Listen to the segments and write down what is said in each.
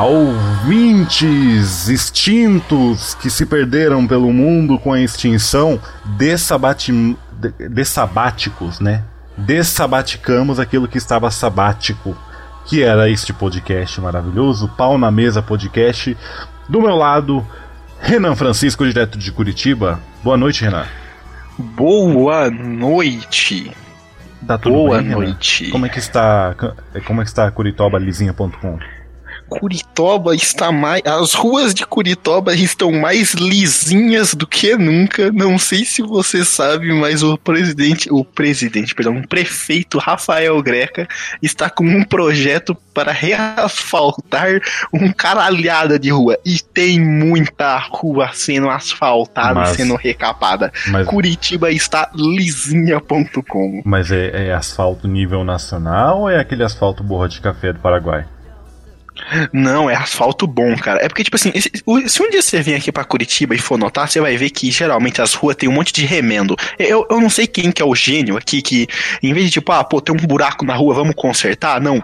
Olá, ouvintes extintos que se perderam pelo mundo com a extinção, dessabati... dessabáticos, né? Dessabaticamos aquilo que estava sabático, que era este podcast maravilhoso, Pau na Mesa Podcast. Do meu lado, Renan Francisco, direto de Curitiba. Boa noite, Renan. Boa noite. Tá tudo Boa bem, noite. Renan? Como é que está, como é que está curitobalizinha.com? Curitoba está mais. As ruas de Curitoba estão mais lisinhas do que nunca. Não sei se você sabe, mas o presidente, o presidente, perdão, o prefeito Rafael Greca está com um projeto para reasfaltar um caralhada de rua. E tem muita rua sendo asfaltada, Mas- sendo recapada. Mas, Curitiba está lisinha.com. mas é, é asfalto nível nacional ou é aquele asfalto borra de café do Paraguai? Não, é asfalto bom, cara. É porque, tipo assim, se um dia você vir aqui pra Curitiba e for notar, você vai ver que geralmente as ruas tem um monte de remendo. Eu, eu não sei quem que é o gênio aqui que, em vez de tipo, ah, pô, tem um buraco na rua, vamos consertar, não.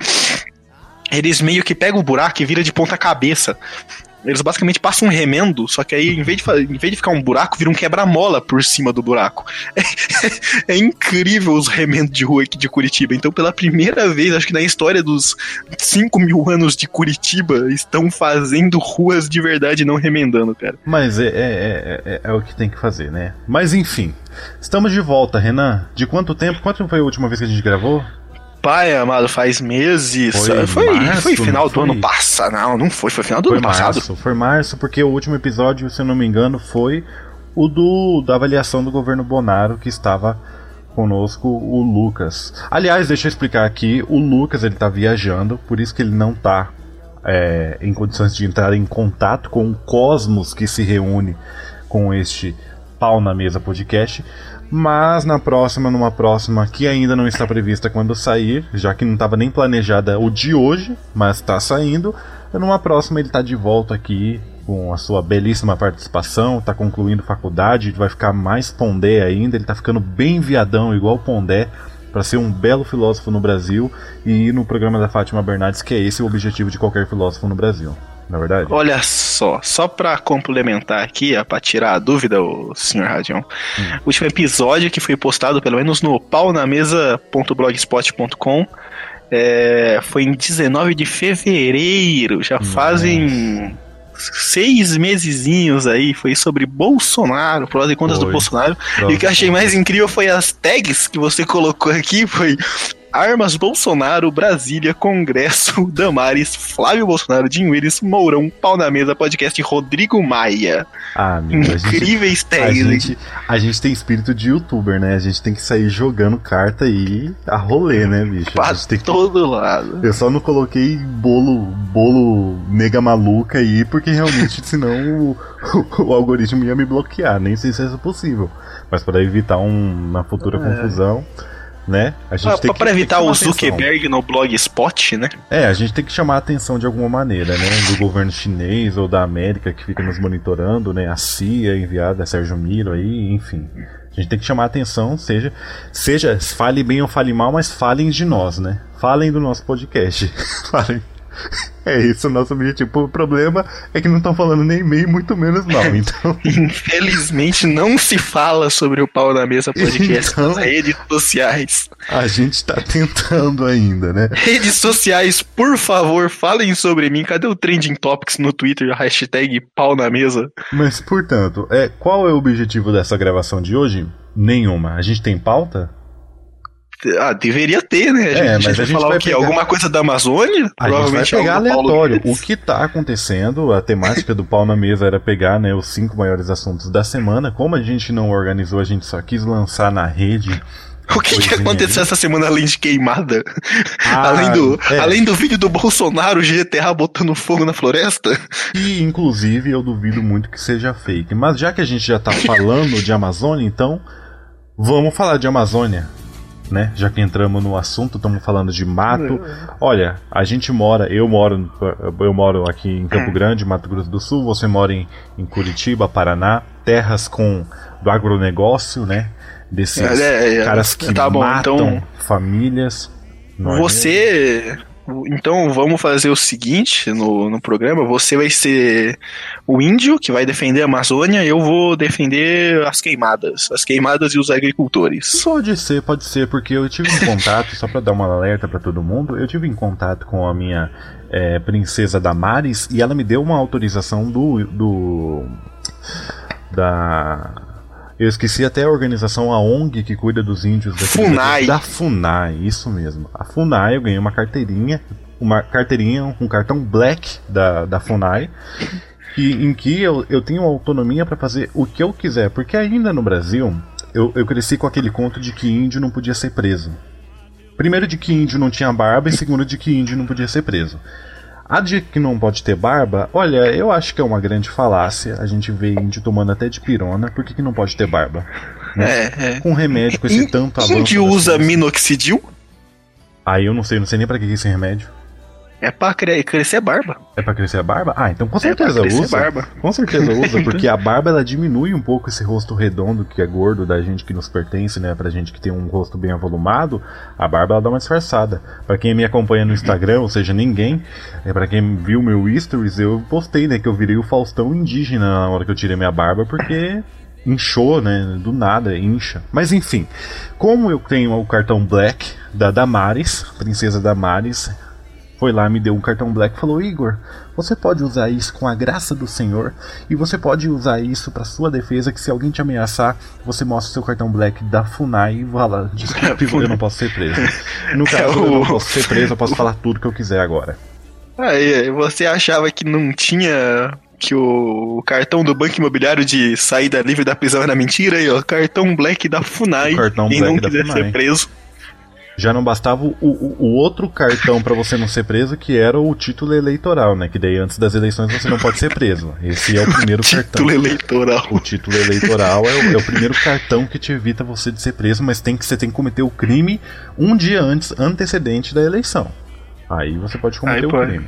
Eles meio que pegam o buraco e vira de ponta cabeça. Eles basicamente passam um remendo, só que aí, em vez de, em vez de ficar um buraco, vira um quebra-mola por cima do buraco. É, incrível os remendos de rua aqui de Curitiba. Então, pela primeira vez, acho que na história dos 5 mil anos de Curitiba, estão fazendo ruas de verdade, não remendando, cara. Mas é, é, é, é- é o que tem que fazer, né? Mas enfim, estamos de volta, Renan. De quanto tempo? Quanto foi a última vez que a gente gravou? Pai amado, faz meses. Foi Foi, março, foi final do foi? ano passado. Não, não foi. Foi final do ano passado. março. Foi março, porque o último episódio, se eu não me engano, foi o do da avaliação do governo Bonaro, que estava conosco o Lucas. Aliás, deixa eu explicar aqui, o Lucas ele tá viajando, por isso que ele não tá é, em condições de entrar em contato com o cosmos que se reúne com este pau na mesa podcast. Mas na próxima, numa próxima que ainda não está prevista quando sair, já que não estava nem planejada o de hoje, mas está saindo, numa próxima ele está de volta aqui com a sua belíssima participação, está concluindo faculdade, vai ficar mais pondé ainda, ele está ficando bem viadão, igual pondé, para ser um belo filósofo no Brasil e no programa da Fátima Bernardes, que é esse o objetivo de qualquer filósofo no Brasil. Na verdade? Olha só, só pra complementar aqui, pra tirar a dúvida, o senhor Radion. Hum. O último episódio que foi postado, pelo menos no paunamesa.blogspot.com, é, foi em 19 de fevereiro. Já fazem seis mesezinhos aí. Foi sobre Bolsonaro, prós e contras do Foi. Bolsonaro. Pronto. E o que eu achei mais incrível foi as tags que você colocou aqui, foi Armas Bolsonaro, Brasília, Congresso, Damares, Flávio Bolsonaro, Jim Willis, Mourão, Pau na Mesa, podcast Rodrigo Maia. Ah, amigo, a gente, Incríveis a tags. gente, a gente tem espírito de youtuber, né? A gente tem que sair jogando carta e a rolê, né, bicho? Pra tem que... todo lado. Eu só não coloquei bolo, bolo nega maluca aí, porque realmente senão o, o algoritmo ia me bloquear. Nem sei se isso é possível. Mas para evitar um, uma futura confusão, né? A gente Pra, tem que, pra tem que evitar chamar o atenção. Zuckerberg no Blogspot, né? É, a gente tem que chamar a atenção de alguma maneira, né? Do governo chinês ou da América que fica nos monitorando, né? A CIA enviada, a Sérgio Miro aí, enfim. A gente tem que chamar a atenção, seja, seja, fale bem ou fale mal, mas falem de nós, né? Falem do nosso podcast. falem. É isso o nosso objetivo. O problema é que não estão falando nem meio, muito menos mal. Então, Infelizmente não se fala sobre o Pau na Mesa podcast Então- nas redes sociais. a gente tá tentando ainda, né? Redes sociais, por favor, falem sobre mim. Cadê o Trending Topics no Twitter? Hashtag pau na mesa. Mas, portanto, é, qual é o objetivo dessa gravação de hoje? Nenhuma. A gente tem pauta? Ah, deveria ter, né? A gente, É, a gente mas vai gente falar vai o quê? pegar- Alguma coisa da Amazônia? A gente vai pegar aleatório. O que tá acontecendo, a temática do pau na mesa era pegar né, os cinco maiores assuntos da semana. Como a gente não organizou, a gente só quis lançar na rede. O que, que aconteceu ali. essa semana além de queimada? Ah, além, do, é. além do vídeo do Bolsonaro GTA botando fogo na floresta? E, inclusive, eu duvido muito que seja fake. Mas já que a gente já tá falando de Amazônia, então vamos falar de Amazônia. Né? Já que entramos no assunto, estamos falando de mato. Olha, a gente mora, eu moro, eu moro aqui em Campo Grande, Mato Grosso do Sul, você mora em, em Curitiba, Paraná, terras com do agronegócio, né? Desses É, é, é. caras que Tá bom, matam então- famílias. é? Você. Então vamos fazer o seguinte no, no programa. Você vai ser o índio que vai defender a Amazônia, eu vou defender as queimadas. As queimadas e os agricultores. Pode ser, pode ser, porque eu tive um contato, só para dar uma alerta para todo mundo, eu tive em contato com a minha é, princesa Damares e ela me deu uma autorização do. do da eu esqueci até a organização, a ONG que cuida dos índios daqui FUNAI. Da FUNAI, isso mesmo. A FUNAI, eu ganhei uma carteirinha, uma carteirinha, um cartão black da, da FUNAI, e, em que eu, eu tenho autonomia para fazer o que eu quiser. Porque ainda no Brasil, eu, eu cresci com aquele conto de que índio não podia ser preso. Primeiro de que índio não tinha barba e segundo de que índio não podia ser preso. A de que não pode ter barba, olha, eu acho que é uma grande falácia. A gente vê índio tomando até de pirona, por que, que não pode ter barba? Né? É, é. Com remédio, com esse In, tanto avanço. Índio usa minoxidil? Aí eu não sei, não sei nem pra que, que é esse remédio. É pra crescer a barba. É pra crescer a barba? Ah, então com certeza é usa. Barba. Com certeza usa, porque a barba ela diminui um pouco esse rosto redondo que é gordo da gente que nos pertence, né? Pra gente que tem um rosto bem avolumado, a barba ela dá uma disfarçada. Pra quem me acompanha no Instagram, ou seja, ninguém, é para quem viu meu stories, eu postei, né, que eu virei o Faustão indígena na hora que eu tirei minha barba, porque inchou, né? Do nada, incha. Mas enfim, como eu tenho o cartão Black da Damares, Princesa Damares, foi lá, me deu um cartão black e falou: Igor, você pode usar isso com a graça do Senhor e você pode usar isso para sua defesa. Que se alguém te ameaçar, você mostra o seu cartão black da Funai e fala: Desculpe, eu não posso ser preso. No caso, é o... eu não posso ser preso, eu posso falar tudo que eu quiser agora. Aí, você achava que não tinha que o cartão do Banco Imobiliário de saída livre da prisão era mentira aí, ó. Cartão Black da Funai. O cartão Black não quiser ser preso. Já não bastava o, o, o outro cartão para você não ser preso, que era o título eleitoral, né? Que daí antes das eleições você não pode ser preso. Esse é o primeiro o cartão. Título eleitoral. O título eleitoral é o, é o, primeiro cartão que te evita você de ser preso, mas tem que você tem que cometer o crime um dia antes, antecedente da eleição. Aí você pode cometer Aí, o pode. crime.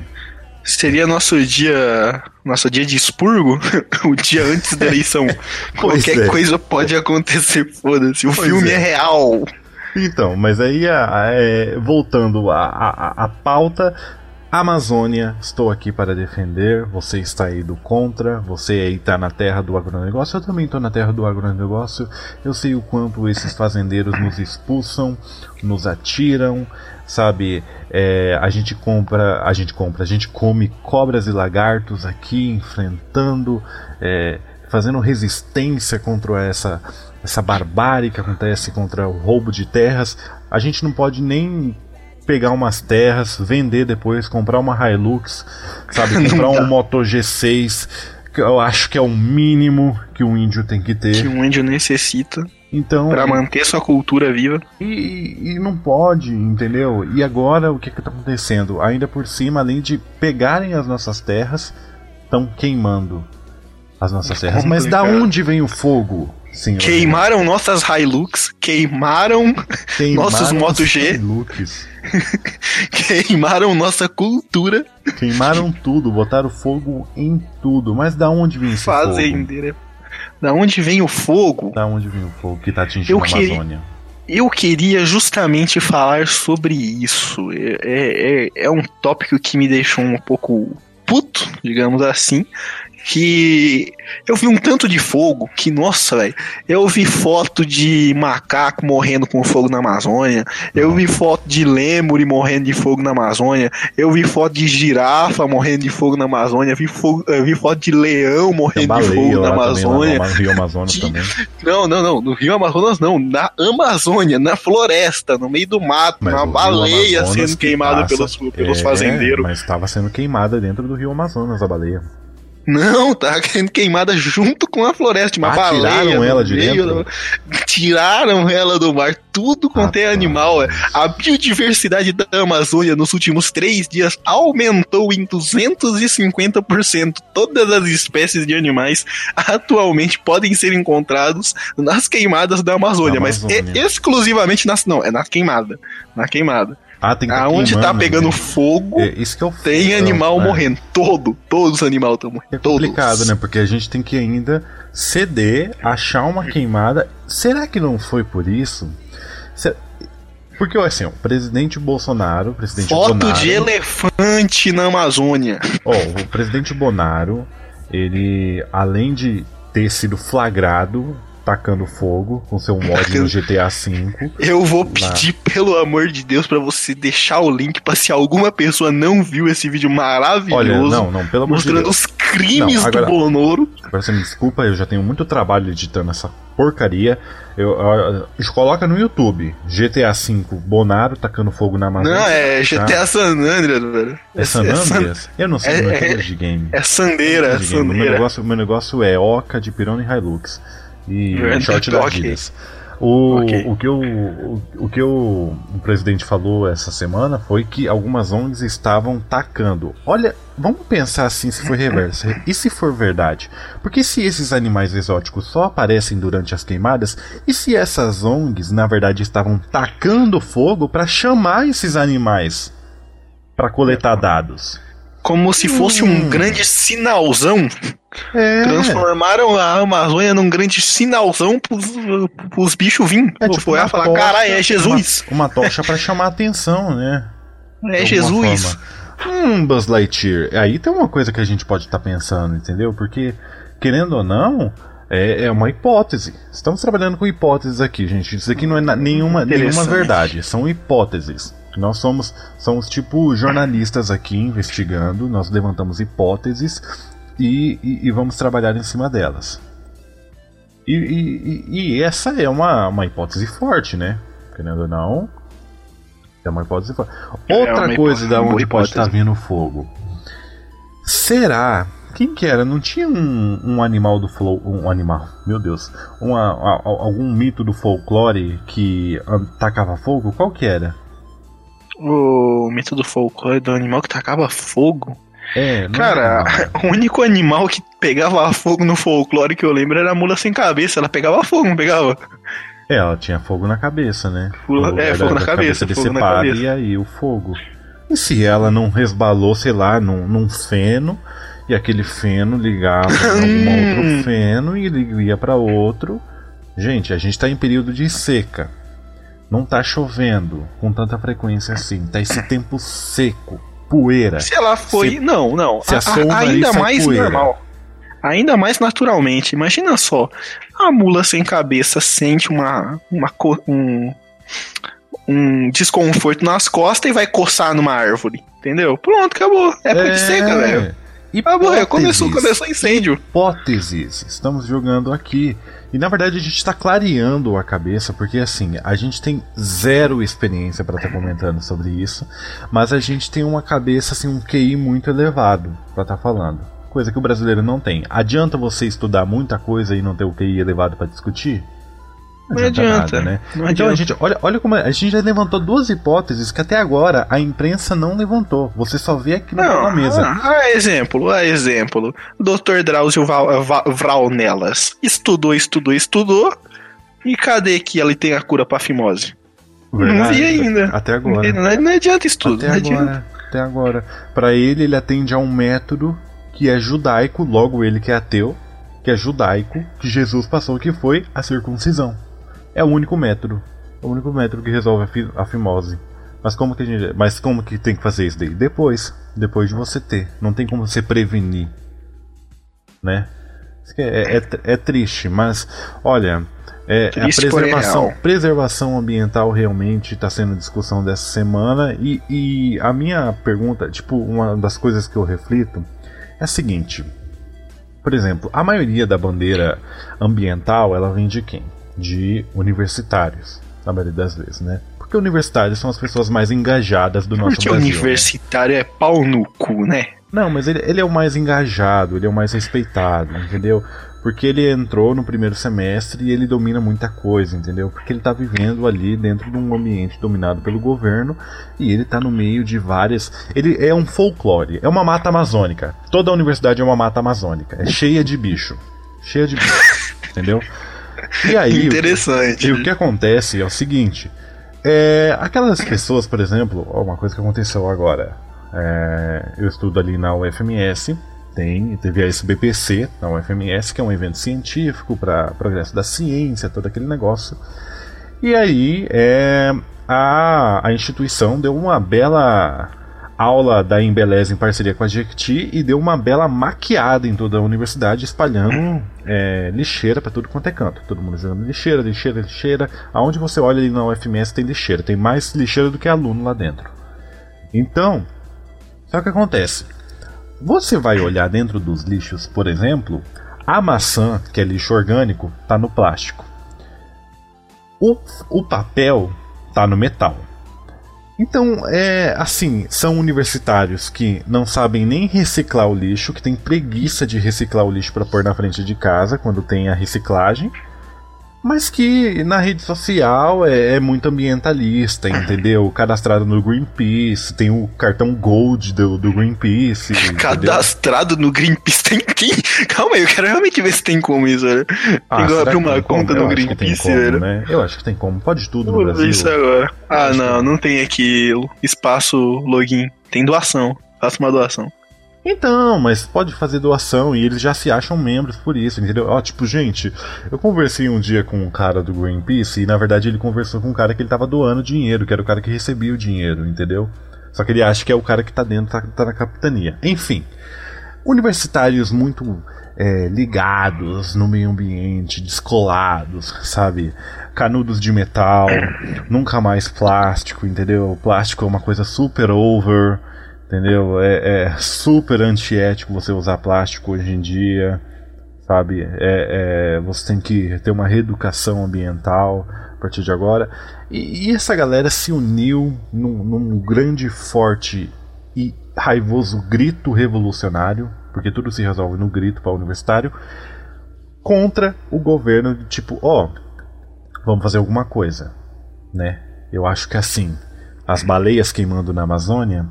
Seria nosso dia. Nosso dia de expurgo? o dia antes da eleição. Qualquer é. coisa pode acontecer, foda-se. O pois filme é. é real. Então, mas aí, é, voltando à pauta, Amazônia, estou aqui para defender. Você está aí do contra, você aí está na terra do agronegócio. Eu também estou na terra do agronegócio. Eu sei o quanto esses fazendeiros nos expulsam, nos atiram, sabe? É, a gente compra, a gente compra, a gente come cobras e lagartos aqui, enfrentando, é, fazendo resistência contra essa essa barbárie que acontece contra o roubo de terras, a gente não pode nem pegar umas terras, vender depois, comprar uma Hilux, sabe, comprar um Moto G6, que eu acho que é o mínimo que um índio tem que ter. Que um índio necessita. Então, para manter sua cultura viva. E, e, não pode, entendeu? E agora o que está acontecendo? Ainda por cima, além de pegarem as nossas terras, estão queimando as nossas terras. Mas da onde vem o fogo? Queimaram nossas Hilux, queimaram, queimaram nossos Moto G, queimaram nossa cultura, queimaram tudo, botaram fogo em tudo. Mas da onde vem esse Fazendeira. fogo? Da onde vem o fogo? Da onde vem o fogo que tá atingindo eu a Amazônia? Eu queria justamente falar sobre isso. É, é, é, é um tópico que me deixou um pouco puto, digamos assim, que eu vi um tanto de fogo que, nossa, velho, eu vi foto de macaco morrendo com fogo na Amazônia, eu vi foto de lêmure morrendo de fogo na Amazônia, eu vi foto de girafa morrendo de fogo na Amazônia, vi, fogo, vi foto de leão morrendo de fogo na Amazônia. Também, no Rio Amazonas de... também. Não, não, não, no Rio Amazonas não, na Amazônia, na floresta, no meio do mato, mas uma baleia sendo queimada passa, pelos, pelos é, fazendeiros. Mas estava sendo queimada dentro do Rio Amazonas a baleia. Não, tá sendo queimada junto com a floresta. Uma ah, baleia tiraram ela de dentro? Tiraram ela do mar. Tudo quanto ah, é animal. É. A biodiversidade da Amazônia nos últimos três dias aumentou em 250%. Todas as espécies de animais atualmente podem ser encontrados nas queimadas da Amazônia, Amazônia. mas é exclusivamente nas. Não, é na queimada. Na queimada. Ah, tem que tá Aonde tá pegando fogo, é, isso que eu tem animal é. morrendo. Todo, todos os animais estão morrendo. É complicado, todos. né? Porque a gente tem que ainda ceder, achar uma queimada. Será que não foi por isso? Porque, assim, o presidente Bolsonaro, presidente Foto Bonaro, de elefante na Amazônia. Ó, o presidente Bonaro, ele, além de ter sido flagrado tacando fogo com seu mod no GTA V. Eu vou pedir, pelo amor de Deus, para você deixar o link pra se alguma pessoa não viu esse vídeo maravilhoso. Olha, não, não, pelo amor de Mostrando Deus. os crimes Não, agora- do Bonoro. Agora você me desculpa, eu já tenho muito trabalho editando essa porcaria. Eu, eu- eu- coloca no YouTube GTA V, Bonaro tacando fogo na Amazônia. Não, é tá? GTA San Andreas, velho. É San Andreas? Eu não sei, é- não é- entendo de game. É Sandeira, é de game. Meu Sandeira. negócio, meu negócio é Oca de Pirona e Hilux. E É, short da. Adidas. O, Ok. o, que o, o, o que o, o presidente falou essa semana foi que algumas ONGs estavam tacando. Olha, vamos pensar assim se for reverso. E se for verdade? Porque se esses animais exóticos só aparecem durante as queimadas, e se essas ONGs na verdade estavam tacando fogo para chamar esses animais para coletar dados? Como se fosse Hum. um grande sinalzão. É. Transformaram a Amazônia num grande sinalzão pros, pros bichos vir. É É, tipo olhar e falar, caralho, é Jesus. Uma, uma tocha para chamar a atenção, né? É Jesus. forma. Hum, Buzz Lightyear. Aí tem uma coisa que a gente pode estar pensando, entendeu? Porque, querendo ou não, é, é uma hipótese. Estamos trabalhando com hipóteses aqui, gente. Isso aqui não é nenhuma, nenhuma verdade, são hipóteses. Nós somos, somos tipo jornalistas aqui investigando, nós levantamos hipóteses e, e- e vamos trabalhar em cima delas. E, e- essa é uma, uma hipótese forte, né? Querendo ou não, é uma hipótese forte. Outra uma coisa da onde pode estar hipótese. vindo fogo. Será? Quem que era? Não tinha um, um animal do flow. Um animal, meu Deus. Uma, a- algum mito do folclore que tacava fogo? Qual que era? O mito do folclore do animal que tacava fogo. É, Cara, era. o único animal que pegava fogo no folclore que eu lembro era a mula sem cabeça. Ela pegava fogo, não pegava? É, ela tinha fogo na cabeça, né? O- é, fogo na cabeça, cabeça fogo na cabeça. E aí o fogo. E se ela não resbalou, sei lá, num, num feno, e aquele feno ligava em algum Hum. outro feno e ia pra outro. Gente, a gente tá em período de seca. Não tá chovendo com tanta frequência assim. Tá esse tempo seco, poeira. Se ela foi. Se- não, não. se A- a- ainda mais poeira. normal. Ainda mais naturalmente. Imagina só. A mula sem cabeça sente uma. uma um, um desconforto nas costas e vai coçar numa árvore. Entendeu? Pronto, acabou. Época de seca, velho. Acabou, começou, começou incêndio. hipóteses estamos jogando aqui. E na verdade a gente está clareando a cabeça, porque assim, a gente tem zero experiência para estar comentando sobre isso, mas a gente tem uma cabeça, assim, um QI muito elevado para estar falando. Coisa que o brasileiro não tem. Adianta você estudar muita coisa e não ter o QI elevado para discutir? Não adianta, né? não então a adianta. gente, olha, olha como é- a gente já levantou duas hipóteses que até agora a imprensa não levantou. Você só vê aqui na, na mesa. Ah, ah, exemplo, ah, exemplo. Dr. Drauzio Vraunelas estudou, estudou, estudou. E cadê que ele tem a cura pra fimose? Não Verdade? vi ainda. Até agora. Não, não adianta estudo, Até não adianta. agora, até agora. Pra ele, ele atende a um método que é judaico, logo ele que é ateu, que é judaico, que Jesus passou, que foi a circuncisão. É o único método. É o único método que resolve a, fi- a fimose. Mas como que a gente. Mas como que tem que fazer isso daí? Depois. Depois de você ter. Não tem como você prevenir. Né? Que É, é, é triste, mas olha. É, Triste, a preservação, preservação ambiental realmente está sendo discussão dessa semana. E, e a minha pergunta, tipo, uma das coisas que eu reflito é a seguinte. Por exemplo, a maioria da bandeira ambiental ela vem de quem? De universitários, na maioria das vezes, né? Porque universitários são as pessoas mais engajadas do nosso Porque Brasil. né? universitário é pau no cu, né? Não, mas ele, ele é o mais engajado, ele é o mais respeitado, entendeu? Porque ele entrou no primeiro semestre e ele domina muita coisa, entendeu? Porque ele tá vivendo ali dentro de um ambiente dominado pelo governo e ele tá no meio de várias. Ele é um folclore, é uma mata amazônica. Toda a universidade é uma mata amazônica, é cheia de bicho. Cheia de bicho, entendeu? E aí. o que- Interessante. e o que acontece é o seguinte: é, aquelas pessoas, por exemplo, uma coisa que aconteceu agora. é, eu estudo ali na UFMS, tem, teve a SBPC na UFMS, que é um evento científico para progresso da ciência, todo aquele negócio. E aí, é, a, a instituição deu uma bela aula da Embeleza em parceria com a Jequiti e deu uma bela maquiada em toda a universidade, espalhando é, lixeira para tudo quanto é canto. Todo mundo jogando lixeira, lixeira, lixeira. Aonde você olha ali na UFMS tem lixeira, tem mais lixeira do que aluno lá dentro. Então, só que acontece? Você vai olhar dentro dos lixos, por exemplo, a maçã, que é lixo orgânico, está no plástico. O, o papel está no metal. Então, é assim, são universitários que não sabem nem reciclar o lixo, que têm preguiça de reciclar o lixo para pôr na frente de casa quando tem a reciclagem mas que na rede social é, é, muito ambientalista, entendeu? Cadastrado no Greenpeace, tem o cartão Gold do, do Greenpeace. Cadastrado no Greenpeace tem quem? Calma aí, eu quero realmente ver se tem como isso, velho. Ah, tem abrir uma conta no Greenpeace, como, velho. Né? Eu acho que tem como, pode tudo Vou no Brasil. isso agora. Ah, não, não tem aqui espaço login. Tem doação. Faça uma doação. Então, mas pode fazer doação e eles já se acham membros por isso, entendeu? Ó, tipo, gente, eu conversei um dia com um cara do Greenpeace e na verdade ele conversou com um cara que ele tava doando dinheiro, que era o cara que recebia o dinheiro, entendeu? Só que ele acha que é o cara que tá dentro, tá, tá na capitania. Enfim, universitários muito é, ligados no meio ambiente, descolados, sabe? Canudos de metal, nunca mais plástico, entendeu? plástico é uma coisa super over Entendeu? É, é super antiético você usar plástico hoje em dia, sabe? É, é, você tem que ter uma reeducação ambiental a partir de agora. E, e essa galera se uniu num, num grande, forte e raivoso grito revolucionário, porque tudo se resolve no grito para o universitário, contra o governo tipo, ó, oh, vamos fazer alguma coisa, né? Eu acho que assim, as baleias queimando na Amazônia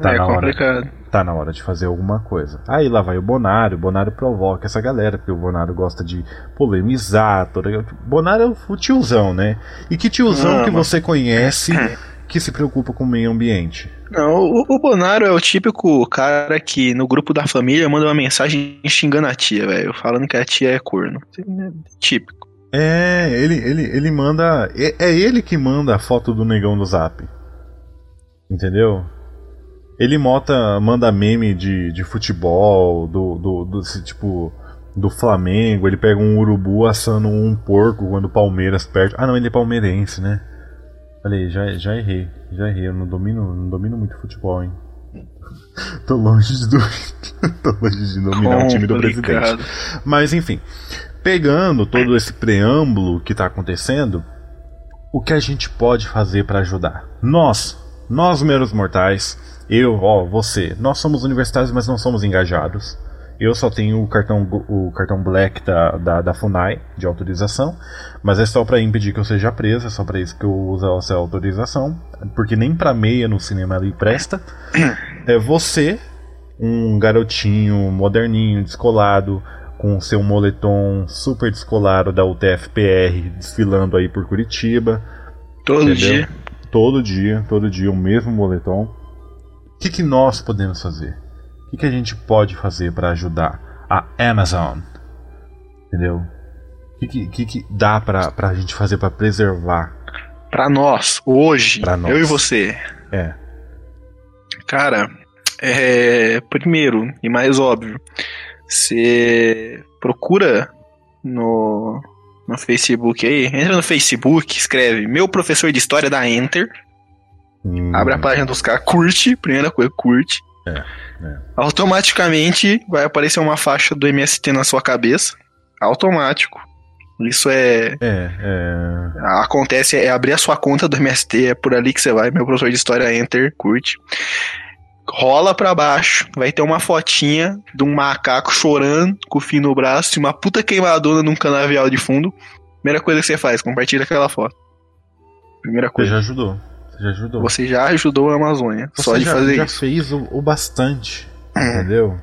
Tá é na complicado. Hora, tá na hora de fazer alguma coisa. Aí lá vai o Bonário, o Bonário provoca essa galera, porque o Bonário gosta de polemizar. Toda... Bonário é o tiozão, né? E que tiozão Não, que mas... você conhece que se preocupa com o meio ambiente? Não, o, o Bonaro é o típico cara que no grupo da família manda uma mensagem xingando a tia, velho, falando que a tia é corno. Típico. É, ele, ele, ele manda. É, é ele que manda a foto do negão do zap. Entendeu? Ele mota, manda meme de, de futebol, do, do, do tipo do Flamengo, ele pega um urubu assando um porco quando o Palmeiras perde. Ah não, ele é palmeirense, né? Falei, já, já errei, já errei, eu não domino, não domino muito futebol, hein? Tô longe de, do... Tô longe de dominar o time do presidente. Mas enfim, pegando todo esse preâmbulo que tá acontecendo, o que a gente pode fazer para ajudar? Nós, nós meros mortais, eu, ó, você, nós somos universitários, mas não somos engajados. Eu só tenho o cartão, o cartão Black da, da, da FUNAI de autorização, mas é só para impedir que eu seja preso, é só para isso que eu uso essa autorização, porque nem para meia no cinema ali presta. É você, um garotinho moderninho, descolado, com seu moletom super descolado da UTFPR desfilando aí por Curitiba. Todo entendeu? dia. Todo dia, todo dia o mesmo moletom que, que nós podemos fazer? O que, que a gente pode fazer para ajudar a Amazon? Entendeu? O que, que, que dá para a gente fazer para preservar? Para nós, hoje, pra nós. eu e você. É. Cara, é, primeiro e mais óbvio, você procura no, no Facebook aí, entra no Facebook, escreve meu professor de história da Enter, Hum. Abre a página dos caras, curte, primeira coisa, curte. É, é. Automaticamente vai aparecer uma faixa do MST na sua cabeça. Automático. Isso é, é, é, Acontece, é abrir a sua conta do MST, é por ali que você vai. Meu professor de história, enter, curte. Rola pra baixo, vai ter uma fotinha de um macaco chorando com o fim no braço e uma puta queimadona num canavial de fundo. Primeira coisa que você faz, compartilha aquela foto. Primeira coisa. Você já ajudou já ajudou. Você já ajudou a Amazônia. Você só de já, fazer já isso. fez o, o bastante. É. Entendeu?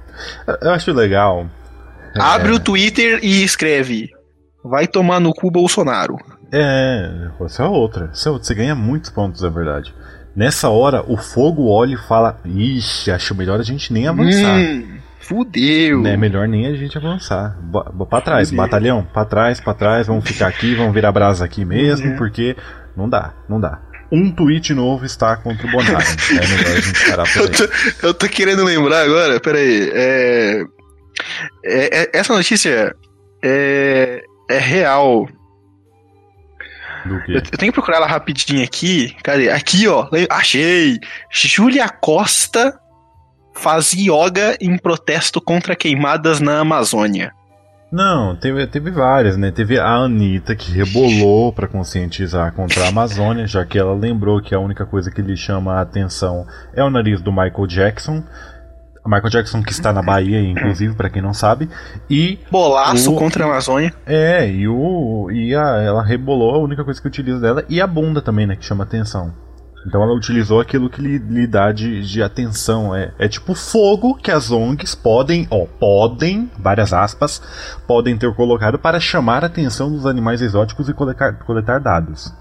Eu acho legal. Abre é... o Twitter e escreve. Vai tomar no cu Bolsonaro. É, essa é outra. Essa é outra. Você ganha muitos pontos, é verdade. Nessa hora, o fogo olha e fala: Ixi, acho melhor a gente nem avançar. Hum, fudeu. É melhor nem a gente avançar. Pra trás, fudeu. batalhão, pra trás, pra trás, vamos ficar aqui, vamos virar brasa aqui mesmo, porque não dá, não dá. Um tweet novo está contra o Bonaro. é melhor a gente parar por aí. Eu tô, eu tô querendo lembrar agora, peraí. É, é, é, essa notícia é, é real. Eu tenho que procurar ela rapidinho aqui. Cadê? Aqui, ó. Achei! Júlia Costa faz yoga em protesto contra queimadas na Amazônia. Não, teve, teve várias, né? Teve a Anitta que rebolou pra conscientizar contra a Amazônia, já que ela lembrou que a única coisa que lhe chama a atenção é o nariz do Michael Jackson. Michael Jackson que está na Bahia, inclusive, pra quem não sabe. E Bolaço O- contra a Amazônia. é, e o e a, ela rebolou a única coisa que utiliza dela e a bunda também, né, que chama atenção. Então ela utilizou aquilo que lhe, lhe dá de, de atenção. É, é tipo fogo que as ONGs podem, ó, podem, várias aspas, podem ter colocado para chamar a atenção dos animais exóticos e coletar, coletar dados.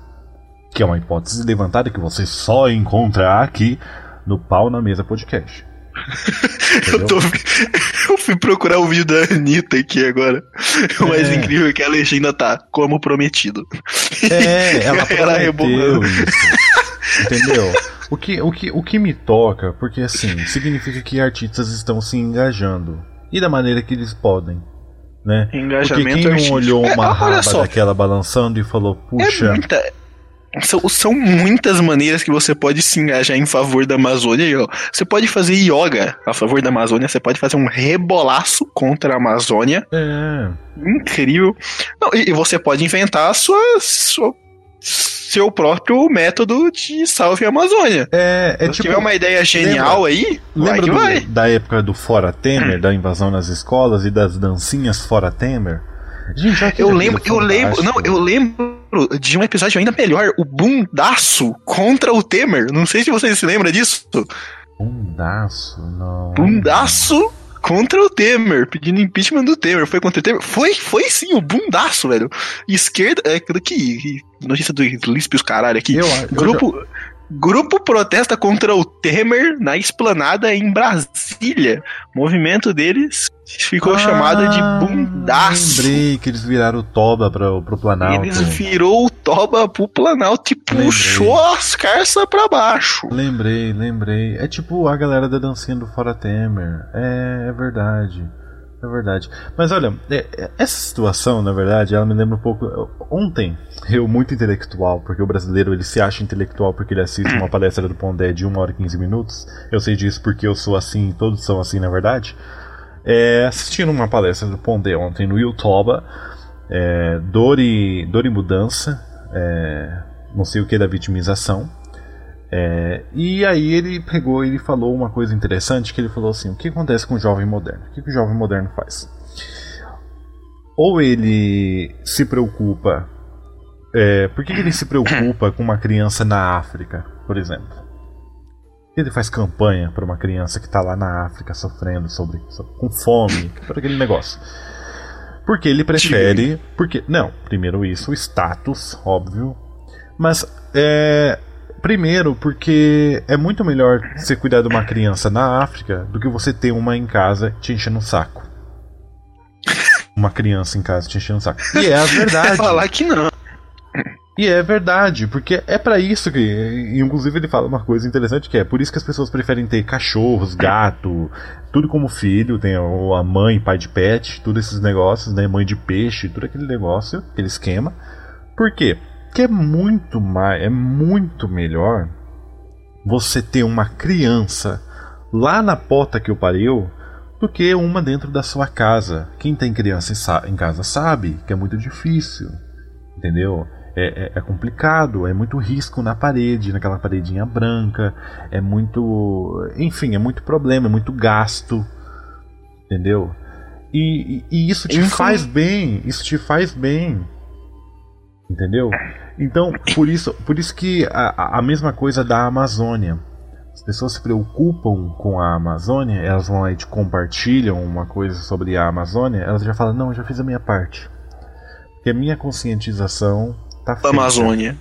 Que é uma hipótese levantada que você só encontra aqui no Pau na Mesa Podcast. Eu, tô, eu fui procurar o vídeo da Anitta aqui agora. O mais É. incrível é que a legenda tá como prometido. É, ela Ela prometeu isso. Entendeu? O que, o, que, o que me toca, porque assim, significa que artistas estão se engajando. E da maneira que eles podem. Né? Porque Engajamento quem não artístico. olhou É, uma olha raba só. daquela balançando e falou, É puxa, muita. São, são muitas maneiras que você pode se engajar em favor da Amazônia. Você pode fazer yoga a favor da Amazônia, você pode fazer um rebolaço contra a Amazônia. é. Incrível. Não, e, e você pode inventar a sua, sua- seu próprio método de salve a Amazônia. É, é Se tipo. tiver uma ideia genial aí, vai Lembra que do- vai. da época do Fora Temer, da invasão nas escolas e das dancinhas Fora Temer? Gente, que Eu lembro, eu lembro, não, eu lembro de um episódio ainda melhor, o bundaço contra o Temer. Não sei se vocês se lembram disso. Bundaço, não. Bundaço contra o Temer, pedindo impeachment do Temer. Foi contra o Temer? Foi, foi sim, o bundaço, velho. Esquerda, é que, que notícia do Lisp e os caralho aqui. Eu, eu Grupo, grupo protesta contra o Temer na esplanada em Brasília. O movimento deles ficou Ah, chamado de bundaço. Lembrei que eles viraram o Toba pro, pro Planalto. Eles virou o toba pro Planalto e Lembrei. puxou as carças pra baixo. Lembrei, lembrei. É tipo a galera da dancinha do Fora Temer. É, é verdade. É verdade. Mas olha, é- é- essa situação, na verdade, ela me lembra um pouco. Ontem, eu, muito intelectual, porque o brasileiro ele se acha intelectual porque ele assiste uma palestra do Pondé de 1 hora e 15 minutos. Eu sei disso porque eu sou assim, todos são assim, na verdade. É, assistindo uma palestra do Pondé ontem no YouTube, é, dor, e, dor e mudança, é, não sei o que da vitimização. É, e aí ele pegou e falou uma coisa interessante que ele falou assim, o que acontece com o jovem moderno? O que, que o jovem moderno faz? Ou ele se preocupa. É, por que, que ele se preocupa com uma criança na África, por exemplo? Ele faz campanha para uma criança que está lá na África sofrendo sobre, so- com fome, por aquele negócio. Porque ele prefere. Porque. Não, primeiro isso, o status, óbvio. Mas é. Primeiro, porque é muito melhor você cuidar de uma criança na África do que você ter uma em casa te enchendo o saco. Uma criança em casa te enchendo o saco. E é a verdade. Falar que não. E é verdade, porque é pra isso que. Inclusive, ele fala uma coisa interessante que é por isso que as pessoas preferem ter cachorros, gato, tudo como filho, tem a mãe, pai de pet, todos esses negócios, né? Mãe de peixe, tudo aquele negócio, aquele esquema. Por quê? Porque é muito mais. É muito melhor você ter uma criança lá na porta que o pariu do que uma dentro da sua casa. Quem tem criança em sa- em casa sabe que é muito difícil. Entendeu? É, é- é complicado, é muito risco na parede, naquela paredinha branca, é muito. Enfim, é muito problema, é muito gasto. Entendeu? E, e- e isso te Inclu- faz bem, isso te faz bem. Entendeu? Então, por isso, por isso que a, a- mesma coisa da Amazônia. As pessoas se preocupam com a Amazônia, elas vão lá e te compartilham uma coisa sobre a Amazônia, elas já falam, não, eu já fiz a minha parte. Porque a minha conscientização tá feita. Amazônia.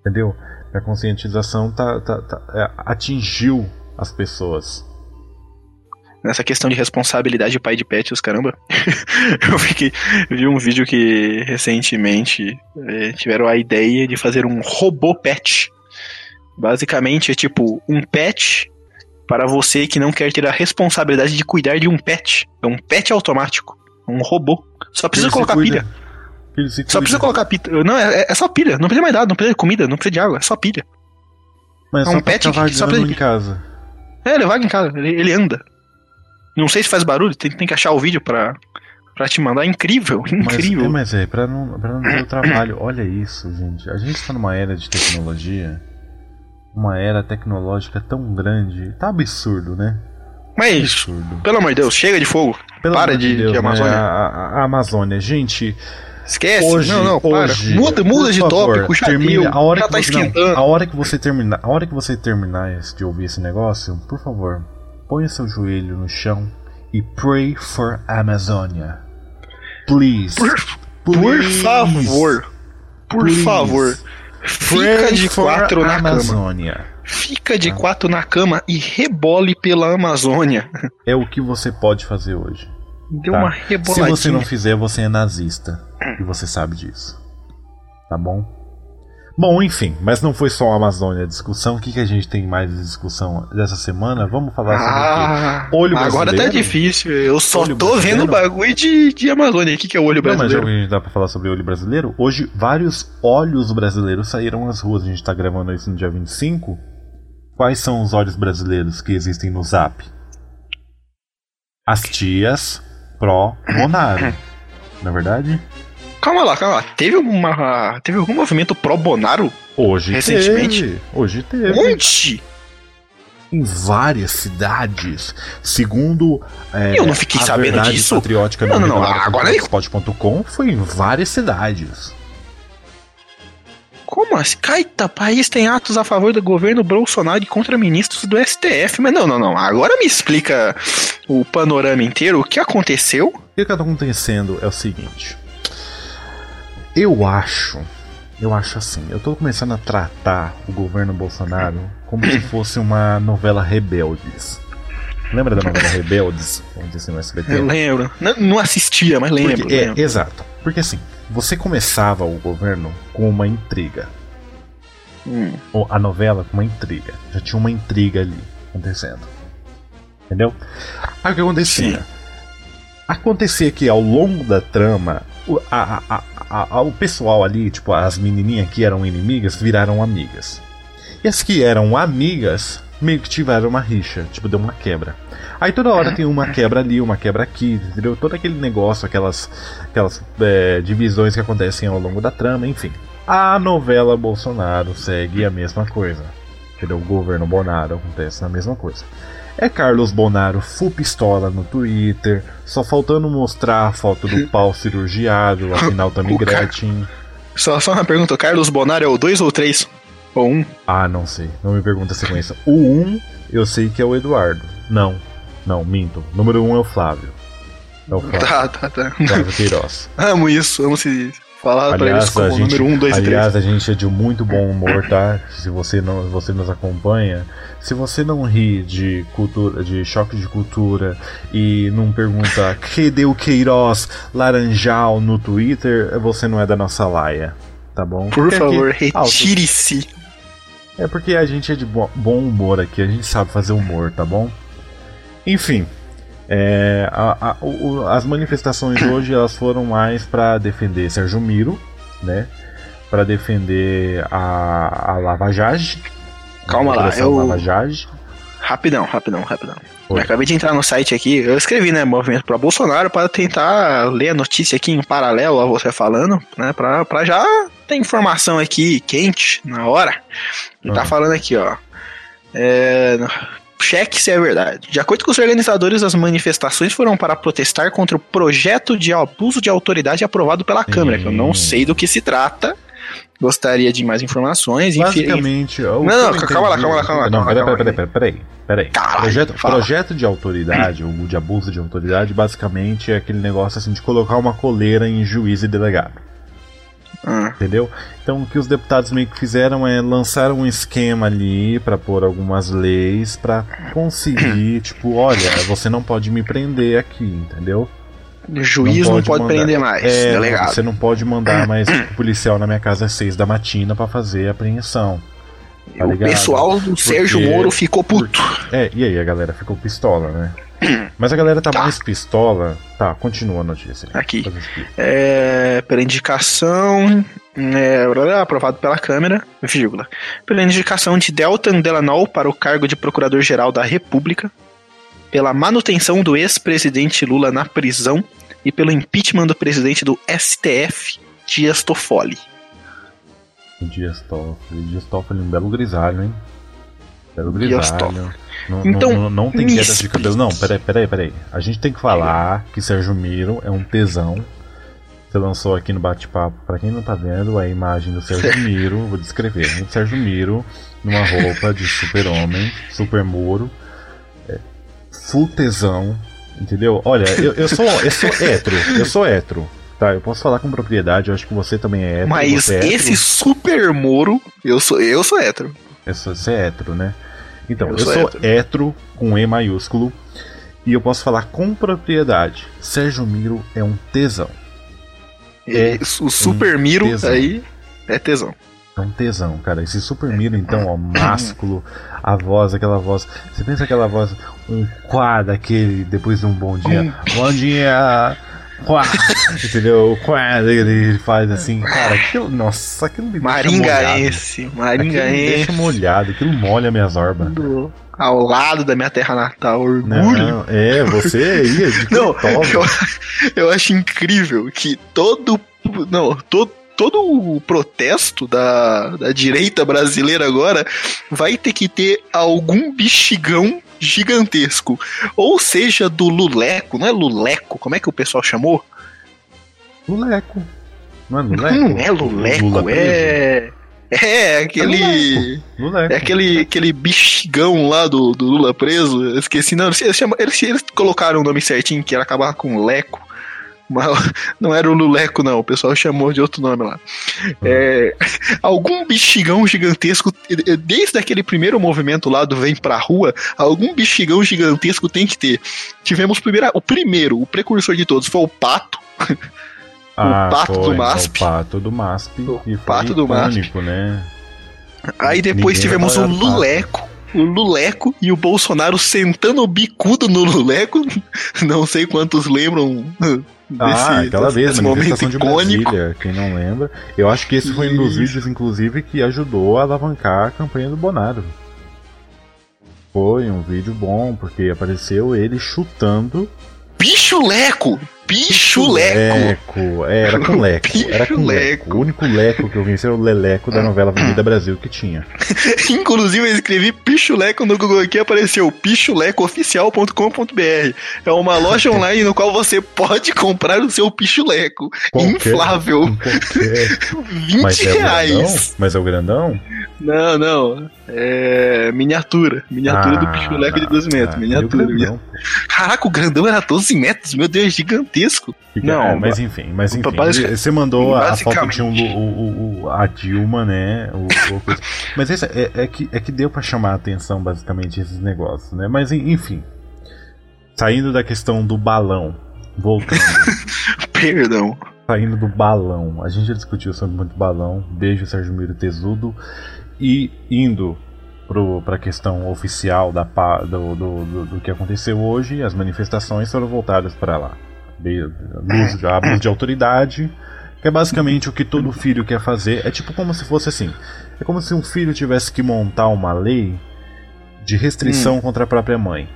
Entendeu? A conscientização tá, tá- tá- é, atingiu as pessoas. Nessa questão de responsabilidade de pai de pet, os caramba. eu fiquei, vi um vídeo que recentemente é, tiveram a ideia de fazer um robô pet. Basicamente é tipo um pet para você que não quer ter a responsabilidade de cuidar de um pet. É um pet automático, um robô. Só precisa colocar cuida. pilha. Só precisa colocar pilha. Não, é, é só pilha. Não precisa mais nada, não precisa de comida, não precisa de água, é só pilha. Mas é só um pet que só precisa- em casa. É, ele vaga em casa, ele, ele anda. Não sei se faz barulho, tem, tem que achar o vídeo pra, pra te mandar. É incrível, Mas, incrível. é, mas é, pra não, pra não ter o trabalho. Olha isso, gente. A gente tá numa era de tecnologia. Uma era tecnológica tão grande. Tá absurdo, né? Mas, Absurdo. pelo amor de Deus, chega de fogo. Pelo Para de- de né? Amazônia. A, a- a Amazônia. Gente, Esquece. hoje, não, não, para. hoje, muda, muda de favor, tópico, já termine, a hora já que tá você, não, esquentando. a hora que você terminar, a hora que você terminar de ouvir esse negócio, por favor, ponha seu joelho no chão e pray for Amazônia. Please. Por, por favor. Por Please. favor. Fica de quatro na cama. Amazônia. Fica de Ah. quatro na cama e rebole pela Amazônia. É o que você pode fazer hoje. Deu tá? uma Se reboladinha. você não fizer, você é nazista. E você sabe disso. Tá bom? Bom, enfim, mas não foi só a Amazônia a discussão. O que, que a gente tem mais de discussão dessa semana? Vamos falar sobre o Ah? Olho agora tá brasileiro? difícil. Eu só Olho tô brasileiro? vendo bagulho de, de Amazônia. O que, que é o olho Não, mas já brasileiro? que a gente dá pra falar sobre olho brasileiro, hoje vários olhos brasileiros saíram às ruas. A gente tá gravando isso no dia 25. Quais são os olhos brasileiros que existem no Zap? As tias pró-Monaro. Na é verdade? Calma lá, calma lá. Teve, uma, teve algum movimento pro Bonaro? Hoje Recentemente? teve. Hoje teve. Onde? Em várias cidades. Segundo é, Eu não fiquei a sabendo disso. patriótica Não, não, não, agora Blogspot.com foi em várias cidades. Como assim? Caita, país tem atos a favor do governo Bolsonaro e contra ministros do STF. Mas não, não, não. Agora me explica o panorama inteiro. O que aconteceu? O que está acontecendo é o seguinte. Eu acho, eu acho assim, eu tô começando a tratar o governo Bolsonaro como se fosse uma novela Rebeldes. Lembra da novela Rebeldes? Dizer assim no SBT? Eu lembro. Não, não assistia, mas lembro. Porque, é, lembro. exato. Porque assim, você começava o governo com uma intriga. Hum. Ou a novela com uma intriga. Já tinha uma intriga ali acontecendo. Entendeu? Aí o que acontecia? Sim. Acontecia que ao longo da trama, o, a- a- a- a- o pessoal ali, tipo, as menininhas que eram inimigas, viraram amigas. E as que eram amigas, meio que tiveram uma rixa, tipo, deu uma quebra. Aí toda hora tem uma quebra ali, uma quebra aqui, entendeu? Todo aquele negócio, aquelas, aquelas é, divisões que acontecem ao longo da trama, enfim. A novela Bolsonaro segue a mesma coisa. Entendeu? O governo Bonaro acontece a mesma coisa. É Carlos Bonaro full pistola no Twitter, só faltando mostrar a foto do pau cirurgiado, afinal também Gretchen. Só, só uma pergunta: Carlos Bonaro é o 2 ou 3? Ou 1? Um? Ah, não sei, não me pergunta a sequência. O 1 eu sei que é o Eduardo. Não, não, minto. Número 1 é o Flávio. É o Flávio, Tá, tá, tá. Flávio Queiroz. Amo isso, amo se falar pra eles Aliás, como a gente, número 1, 2 e 3. aliás, a gente é de muito bom humor, tá? Se você não, você nos acompanha, se você não ri de cultura, de choque de cultura e não pergunta cadê o Queiroz Laranjal no Twitter, você não é da nossa laia, tá bom? Por favor, Ah, retire-se. é porque a gente é de bo- bom humor aqui, a gente sabe fazer humor, tá bom? Enfim, é, a- a- o- as manifestações hoje elas foram mais para defender Sérgio Miro, né? Para defender a, a Lava Jato. Calma lá, eu- Lava Jato. Rapidão, rapidão, rapidão. Oi. Eu acabei de entrar no site aqui, eu escrevi, né, movimento para Bolsonaro para tentar ler a notícia aqui em paralelo a você falando, né, pra, pra já ter informação aqui quente na hora. Ele tá Ah. falando aqui, ó. É, cheque se é verdade. De acordo com os organizadores, as manifestações foram para protestar contra o projeto de abuso de autoridade aprovado pela Câmara, que eu não sei do que se trata. Gostaria de mais informações. Enfim, Basicamente. o Não, não, eu calma lá, calma lá, calma lá, Não, peraí, peraí, peraí, peraí, peraí. Caralho, Projeto, fala. projeto de autoridade, ou de abuso de autoridade, basicamente é aquele negócio assim de colocar uma coleira em juiz e delegado. Ah. Entendeu? Então o que os deputados meio que fizeram é lançar um esquema ali para pôr algumas leis para conseguir, tipo, olha, você não pode me prender aqui, entendeu? O juiz não pode, não pode mandar- prender mais, É, delegado. você não pode mandar mais policial na minha casa às seis da matina para fazer a apreensão. tá o pessoal do Sérgio Porque- Moro ficou puto. É, e aí a galera ficou pistola, né? Mas a galera tá, Tá. mais pistola. Tá, continua a notícia. Aqui. É, pela indicação. É, aprovado pela Câmara, vírgula. Pela indicação de Deltan Delanol para o cargo de Procurador-Geral da República. Pela manutenção do ex-presidente Lula na prisão. E pelo impeachment do presidente do STF, Dias Toffoli. Dias Toffoli. Dias Toffoli, um belo grisalho, hein? Belo Dias grisalho. Não, Então, não, não, tem me queda de cabelo. Não, peraí, peraí, peraí. A gente tem que falar que Sérgio Miro é um tesão. Você lançou aqui no bate-papo, pra quem não tá vendo, a imagem do Sérgio Miro, vou descrever. O Sérgio Miro numa roupa de super-homem, super Moro, é, full tesão, entendeu? Olha, eu, eu, sou, eu sou hétero, eu sou hétero, tá? Eu posso falar com propriedade, eu acho que você também é hétero. Mas é hétero? esse super Moro, eu sou, eu sou hétero. Sou, você é hétero, né? Então, Eu eu, sou hétero. hétero. com E maiúsculo. E eu posso falar com propriedade. Sérgio Miro é um tesão. É o super Miro tesão. aí é tesão. É um tesão, cara. Esse super Miro, então, ó, másculo, a voz, aquela voz. Você pensa aquela voz, um quá daquele, depois de um bom dia. Bom dia! Quá! Entendeu? Quá ele faz assim, cara, aquilo. Nossa, aquilo me deixa molhado. Maringaense, Aquilo me deixa Maringaense. molhado, aquilo molha minhas orbas. do- Ao lado da minha terra natal, orgulho. Não, é, você ia de Não, eu, eu acho incrível que todo. Não, todo. Todo o protesto da, da direita brasileira agora vai ter que ter algum bexigão gigantesco. Ou seja, do Luleco, não é Luleco? Como é que o pessoal chamou? Luleco. Não é Luleco? Não é Luleco, Lula preso? é. É, aquele. Luleco. É aquele, aquele bexigão lá do, do Lula preso. Eu esqueci, não. Eles, chamam- eles, eles colocaram o nome certinho, que era acabar com Leco. Mas não era o Luleco, não. O pessoal chamou de outro nome lá. É, algum bexigão gigantesco, desde aquele primeiro movimento lá do Vem Pra Rua, algum bexigão gigantesco tem que ter. Tivemos primeira, o primeiro, o precursor de todos, foi o Pato. Ah, pato do foi, MASP. O pato do MASP. O pato do MASP. icônico, né? Aí depois Ninguém tivemos o do Luleco. O Luleco e o Bolsonaro sentando o bicudo no Luleco. Não sei quantos lembram desse, ah, aquela vez, momento manifestação de icônico. Brasília, quem não lembra. Eu acho que esse foi um dos vídeos, inclusive, que ajudou a alavancar a campanha do Bonaro. Foi um vídeo bom, porque apareceu ele chutando Bicho-leco! Bicho-leco! Leco. É, era com Leco. Era com. Leco. O único Leco que eu conheci era o Leleco da novela Avenida Brasil que tinha. Inclusive, eu escrevi Pichuleco no Google aqui apareceu pichulecooficial.com.br. É uma loja online no qual você pode comprar o seu pichuleco. Qualquer- Inflável. Qualquer. 20 Mas é reais. Mas é o grandão? Não, não. É miniatura. Miniatura do Ah, pichuleco de 12 metros. ah, miniatura. grandão? Caraca, o grandão era 12 metros. Meu Deus, gigantesco. Não, é, mas enfim, mas enfim. Você mandou a, a foto de um, o, o- a Dilma, né? O, o coisa. Mas esse é, é que, é que deu pra chamar a atenção, basicamente, esses negócios, né? Mas en- enfim. Saindo da questão do balão, voltando. Perdão. saindo do balão. A gente já discutiu sobre muito balão. Beijo, Sérgio Miro Tesudo. E indo para a questão oficial da, do, do, do, do que aconteceu hoje, as manifestações foram voltadas para lá. Luz de, a luz de autoridade, que é basicamente o que todo filho quer fazer. É tipo como se fosse assim: é como se um filho tivesse que montar uma lei de restrição contra a própria mãe.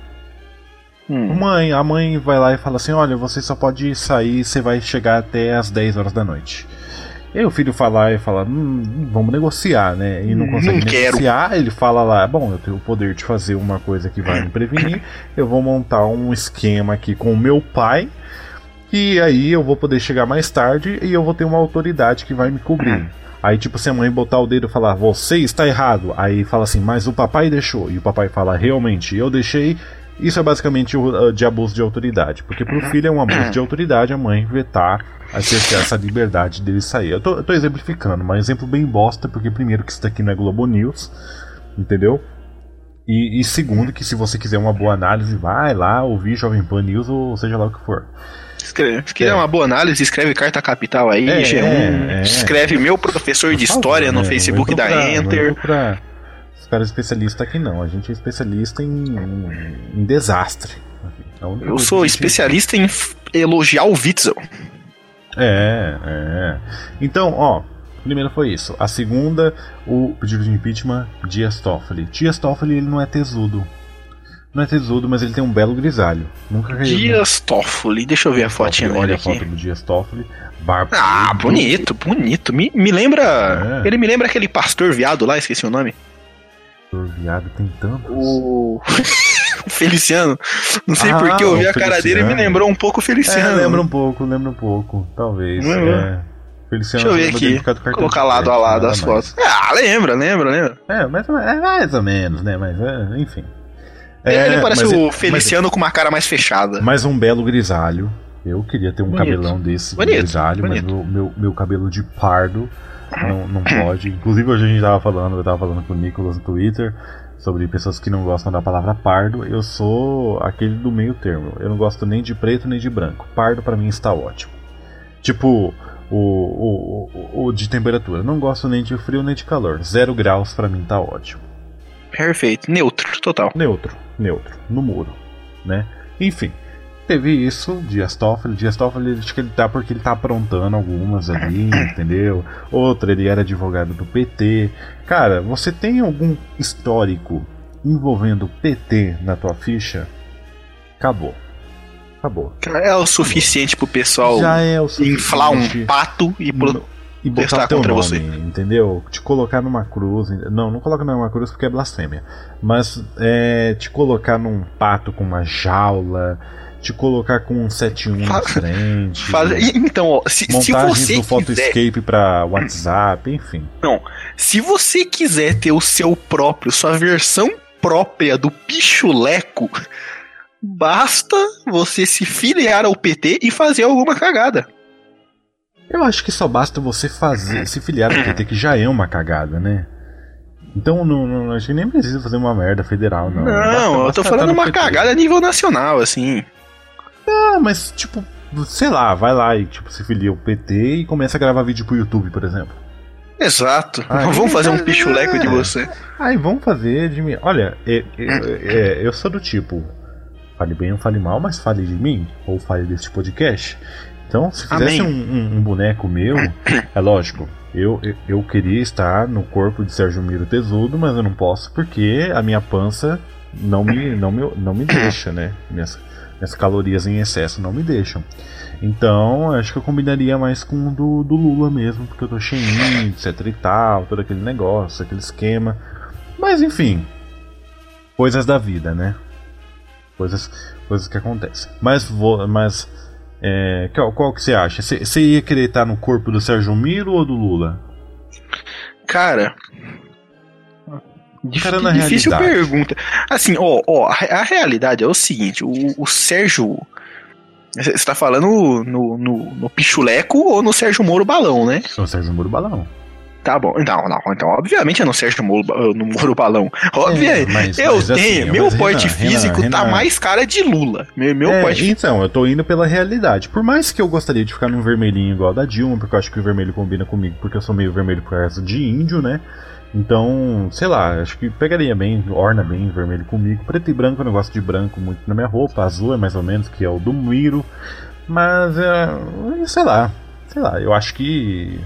Hum. Mãe, a mãe vai lá e fala assim: Olha, você só pode sair, você vai chegar até as 10 horas da noite. E aí o filho fala e fala: hum, Vamos negociar, né? E não Não consegue quero. negociar. Ele fala lá: Bom, eu tenho o poder de fazer uma coisa que vai me prevenir. Eu vou montar um esquema aqui com o meu pai. E aí eu vou poder chegar mais tarde e eu vou ter uma autoridade que vai me cobrir. Aí, tipo, se a mãe botar o dedo e falar, você está errado. Aí fala assim, mas o papai deixou. E o papai fala, realmente, eu deixei Isso é basicamente o uh, de abuso de autoridade, porque pro filho é um abuso de autoridade a mãe vetar a cercear essa liberdade dele sair. Eu tô, eu tô exemplificando, mas um exemplo bem bosta, porque primeiro que isso daqui não é Globo News, entendeu? E, e, segundo, que se você quiser uma boa análise, vai lá ouvir Jovem Pan News ou seja lá o que for. Escreve. Se quiser é. uma boa análise, escreve Carta Capital aí, é, G1. É, escreve meu professor de história no né? Facebook da pra, Enter. Pra os caras especialistas aqui não. A gente é especialista em, em, em desastre. Eu sou especialista em elogiar o Witzel. É, é. Então, ó, primeiro foi isso. A segunda, o pedido de impeachment, Dias Toffoli. Dias Toffoli, ele não é tesudo. Não é tesudo, mas ele tem um belo grisalho. Nunca caiu. Dias Toffoli, deixa eu ver a fotinha dele Olha a foto do Dias Toffoli. Barba. Ah, bonito, bonito. Me, me lembra. É. Ele me lembra aquele pastor viado lá, esqueci o nome. Pastor viado tem tantos. O. Feliciano. Não sei ah, porque eu vi a cara dele e me lembrou um pouco o Feliciano. É, lembra um pouco, lembra um pouco. Talvez. É. Feliciano Deixa eu ver aqui. Colocar lado a lado as fotos. Ah, lembra, lembra, lembra. É, mas é mais ou menos, né? Mas é, enfim. É, ele parece o Feliciano mas, com uma cara mais fechada. Mais um belo grisalho. Eu queria ter um bonito. cabelão desse bonito, grisalho, bonito. mas meu, meu, meu, cabelo de pardo não, não pode. Inclusive hoje a gente tava falando, eu tava falando com o Nicolas no Twitter sobre pessoas que não gostam da palavra pardo. Eu sou aquele do meio termo. Eu não gosto nem de preto nem de branco. Pardo para mim está ótimo. Tipo, o, o, o, o, de temperatura. Não gosto nem de frio nem de calor. Zero graus para mim tá ótimo. Perfeito. Neutro, total. Neutro, neutro. No muro, né? Enfim, teve isso, Dias Toffoli. Dias Toffoli, acho que ele tá porque ele tá aprontando algumas ali, entendeu? Outra, ele era advogado do PT. Cara, você tem algum histórico envolvendo PT na tua ficha? Acabou. Acabou. É o suficiente pro pessoal Já é o inflar um pato e, pro... e botar teu contra nome, você. Entendeu? Te colocar numa cruz. Não, não coloca numa cruz porque é blasfêmia. Mas é, te colocar num pato com uma jaula te colocar com um 71 na frente. Faz, então, ó, se, se você do Photoscape para WhatsApp, enfim. Não, se você quiser ter o seu próprio, sua versão própria do pichuleco, basta você se filiar ao PT e fazer alguma cagada. Eu acho que só basta você fazer, se filiar ao PT, que já é uma cagada, né? Então, não, não, acho que nem precisa fazer uma merda federal, não. Não, basta, eu tô falando uma PT. cagada a nível nacional, assim. Ah, mas tipo, sei lá, vai lá e tipo, se filia o PT e começa a gravar vídeo pro YouTube, por exemplo. Exato. Aí, vamos fazer um pichuleco é. de você. Aí vamos fazer de mim. Olha, é, é, é, eu sou do tipo. Fale bem ou fale mal, mas fale de mim. Ou fale desse podcast. Então, se fizesse um, um, um, boneco meu, é lógico. Eu, eu, queria estar no corpo de Sérgio Miro Tesudo, mas eu não posso porque a minha pança não me, não me, não me deixa, né? Minhas, as calorias em excesso não me deixam. Então, acho que eu combinaria mais com o do, do Lula mesmo, porque eu tô cheinho, etc e tal, todo aquele negócio, aquele esquema. Mas enfim, coisas da vida, né? Coisas, coisas que acontecem. Mas vou, mas é, qual, qual que você acha? Você ia querer estar no corpo do Sérgio Miro ou do Lula? Cara, Dif na difícil realidade. pergunta. Assim, ó, ó, a, realidade é o seguinte: o, o Sérgio. Você tá falando no, no, no, Pichuleco ou no Sérgio Moro Balão, né? No Sérgio Moro Balão. Tá bom, não, não, então obviamente é no Sérgio Moro, no Moro Balão. Obviamente, é, mas, eu mas, assim, tenho, assim, meu porte físico Renan, tá Renan. mais cara de Lula. Meu, meu é, porte Então, eu tô indo pela realidade. Por mais que eu gostaria de ficar num vermelhinho igual da Dilma, porque eu acho que o vermelho combina comigo, porque eu sou meio vermelho por causa de índio, né? Então, sei lá, acho que pegaria bem, orna bem vermelho comigo. Preto e branco eu não gosto de branco muito na minha roupa, azul é mais ou menos, que é o do Miro. Mas, é, sei lá, sei lá, eu acho que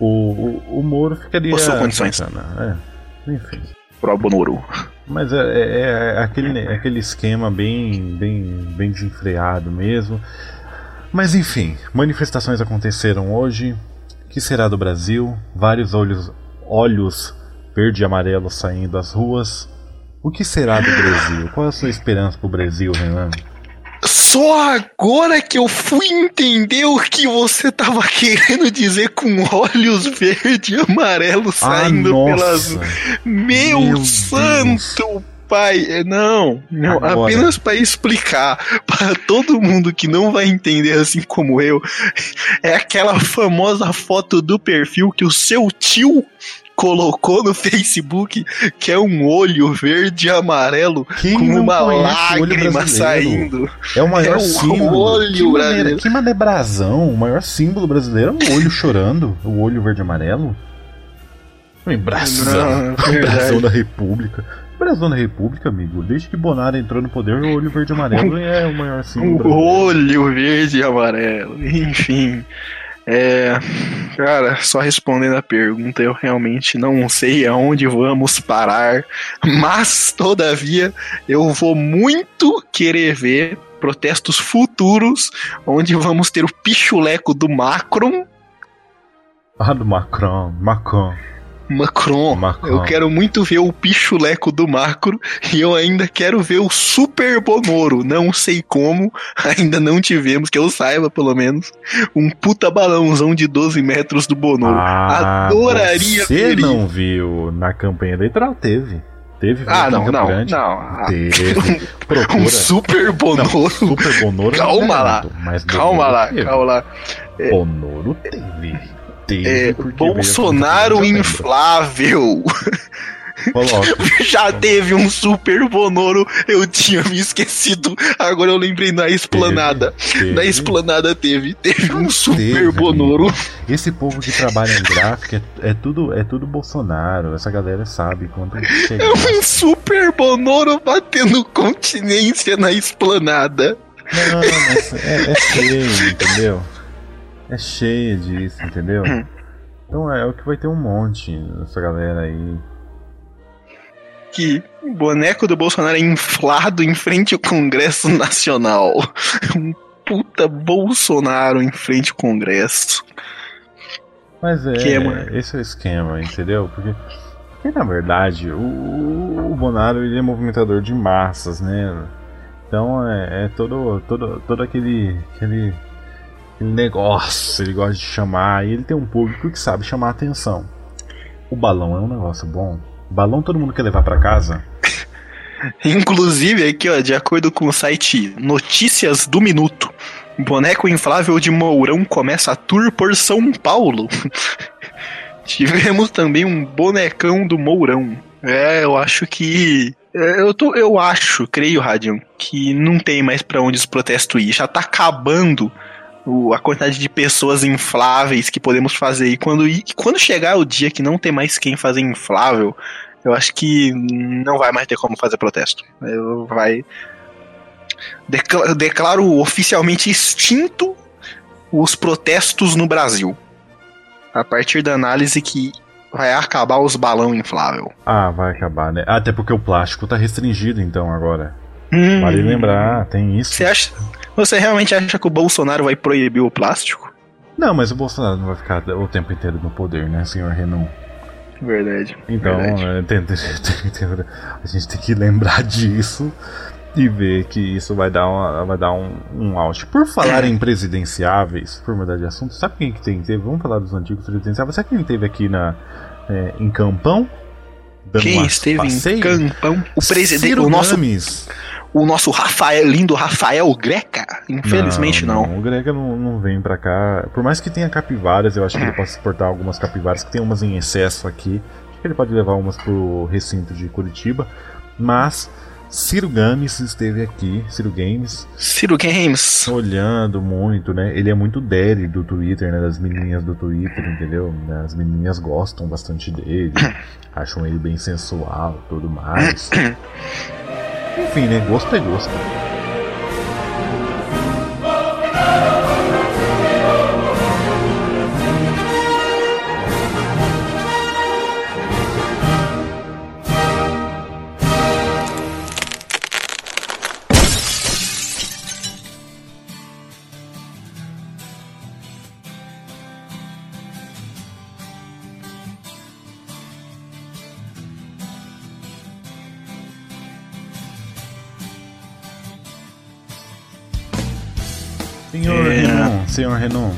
o, o, o Moro ficaria. Possui condições. Bacana, é, enfim. Pro Bonoro. Mas é, é, é, aquele, é aquele esquema bem, bem, bem desenfreado mesmo. Mas enfim, manifestações aconteceram hoje. que será do Brasil? Vários olhos, olhos verde e amarelo saindo das ruas. O que será do Brasil? Qual é a sua esperança pro Brasil, Renan? Só agora que eu fui entender o que você tava querendo dizer com olhos verde e amarelo ah, saindo ah, pelas. Meu, Meu santo pai, é, não, não Agora. apenas para explicar para todo mundo que não vai entender assim como eu, é aquela famosa foto do perfil que o seu tio colocou no Facebook, que é um olho verde e amarelo Quem com uma lágrima saindo. É o maior É o símbolo. olho que, maneira, brasileiro. que manebrasão. O maior símbolo brasileiro é o olho chorando. O olho verde e amarelo. Brasão. Não, é. Brasão da República. Brasão da República, amigo. Desde que Bonara entrou no poder, o olho verde e amarelo é o maior símbolo O brasileiro. olho verde e amarelo. Enfim. É. Cara, só respondendo a pergunta, eu realmente não sei aonde vamos parar. Mas, todavia, eu vou muito querer ver protestos futuros onde vamos ter o pichuleco do Macron. Ah, do Macron. Macron. Macron. Macron. Eu quero muito ver o pichuleco do Macron e eu ainda quero ver o Super Bonoro. Não sei como, ainda não tivemos, que eu saiba pelo menos, um puta balãozão de 12 metros do Bonoro. Ah, Adoraria Você ver não viu na campanha eleitoral? Teve. Teve. Ah, não, não, Grande. não. Teve. Procura. Um Super Bonoro. Super Bonoro. Calma não lá. garanto, mas Calma lá, calma lá. Bonoro teve. Teve. É, Bolsonaro inflável. Já teve um Super Bonoro, eu tinha me esquecido. Agora eu lembrei na esplanada. Teve. Na esplanada teve, teve um Super Teve, Bonoro. Esse povo que trabalha em gráfica é, é tudo, é tudo Bolsonaro. Essa galera sabe quando chega. É um Super Bonoro batendo continência na esplanada. Não, mas é, é cheio, entendeu? É cheio disso, entendeu? Hum. Então é o que vai ter um monte dessa galera aí. Que o boneco do Bolsonaro é inflado em frente ao Congresso Nacional. Um puta Bolsonaro em frente ao Congresso. Mas é, Esquema. esse é o esquema, entendeu? Porque, porque na verdade, o, o Bonaro ele é movimentador de massas, né? Então é, é todo, todo, todo aquele, aquele negócio, ele gosta de chamar, e ele tem um público que sabe chamar atenção. O balão é um negócio bom. Balão todo mundo quer levar pra casa? Inclusive, aqui, ó, de acordo com o site Notícias do Minuto, boneco inflável de Mourão começa a tour por São Paulo. Tivemos também um bonecão do Mourão. É, eu acho que. é, Eu, tô, eu acho, creio, Radion, que não tem mais pra onde os protestos ir. Já tá acabando o- a quantidade de pessoas infláveis que podemos fazer. E quando, e quando chegar o dia que não tem mais quem fazer inflável, eu acho que não vai mais ter como fazer protesto. Eu vai. Decla- declaro oficialmente extinto os protestos no Brasil. A partir da análise que vai acabar os balão inflável. Ah, vai acabar, né? Até porque o plástico tá restringido então agora. Hum. Vale lembrar, tem isso. Você acha? Você realmente acha que o Bolsonaro vai proibir o plástico? Não, mas o Bolsonaro não vai ficar o tempo inteiro no poder, né, senhor Renan? Verdade. Então, verdade. é, tem- a gente tem que lembrar disso e ver que isso vai dar, uma, vai dar um, um out. Por falar em presidenciáveis, por mudar de assunto, sabe quem que tem? Teve, vamos falar dos antigos presidenciáveis. Sabe quem teve aqui na, é, em Campão? Dando Quem esteve passeio? em Campão? O presidente, Ciro o nosso, Gomes. O nosso Rafael, lindo Rafael Greca? Infelizmente não. O Grega não, não vem pra cá. Por mais que tenha capivaras, eu acho que ele pode exportar algumas capivaras, que tem umas em excesso aqui. Acho que ele pode levar umas pro recinto de Curitiba. Mas Ciro Games esteve aqui, Ciro Games, Ciro Games. olhando muito, né? Ele é muito daddy do Twitter, né? Das menininhas do Twitter, entendeu? As menininhas gostam bastante dele, acham ele bem sensual tudo mais. Enfim, né? Gosto é senhor Renan,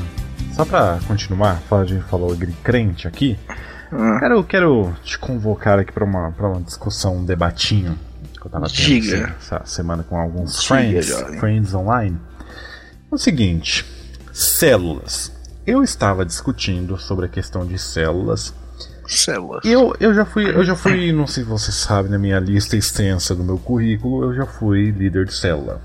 só pra continuar, a gente falou de crente aqui, Ah, quero, quero te convocar aqui pra uma, pra uma discussão, um debatinho que eu tava tendo Diga. essa semana com alguns Diga, friends, jovem. friends online. É o seguinte, células. Eu estava discutindo sobre a questão de células. Células. Eu, eu já fui, eu já fui, não sei se você sabe, na minha lista extensa do meu currículo, eu já fui líder de célula.